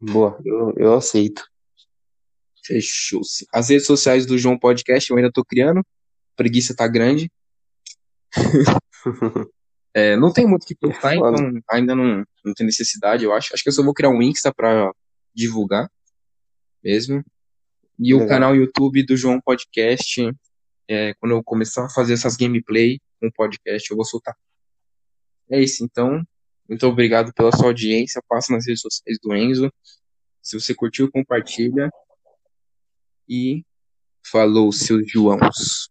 Boa, eu, eu aceito. Fechou-se. As redes sociais do João Podcast eu ainda tô criando. Preguiça tá grande. É, não tem muito o que postar, Foda. então ainda não, não tem necessidade, eu acho. Acho que eu só vou criar um Insta pra divulgar mesmo. E o canal YouTube do João Podcast, é, quando eu começar a fazer essas gameplay com o podcast, eu vou soltar. É isso, então. Muito obrigado pela sua audiência. Passa nas redes sociais do Enzo. Se você curtiu, compartilha. E falou, seus Joãos.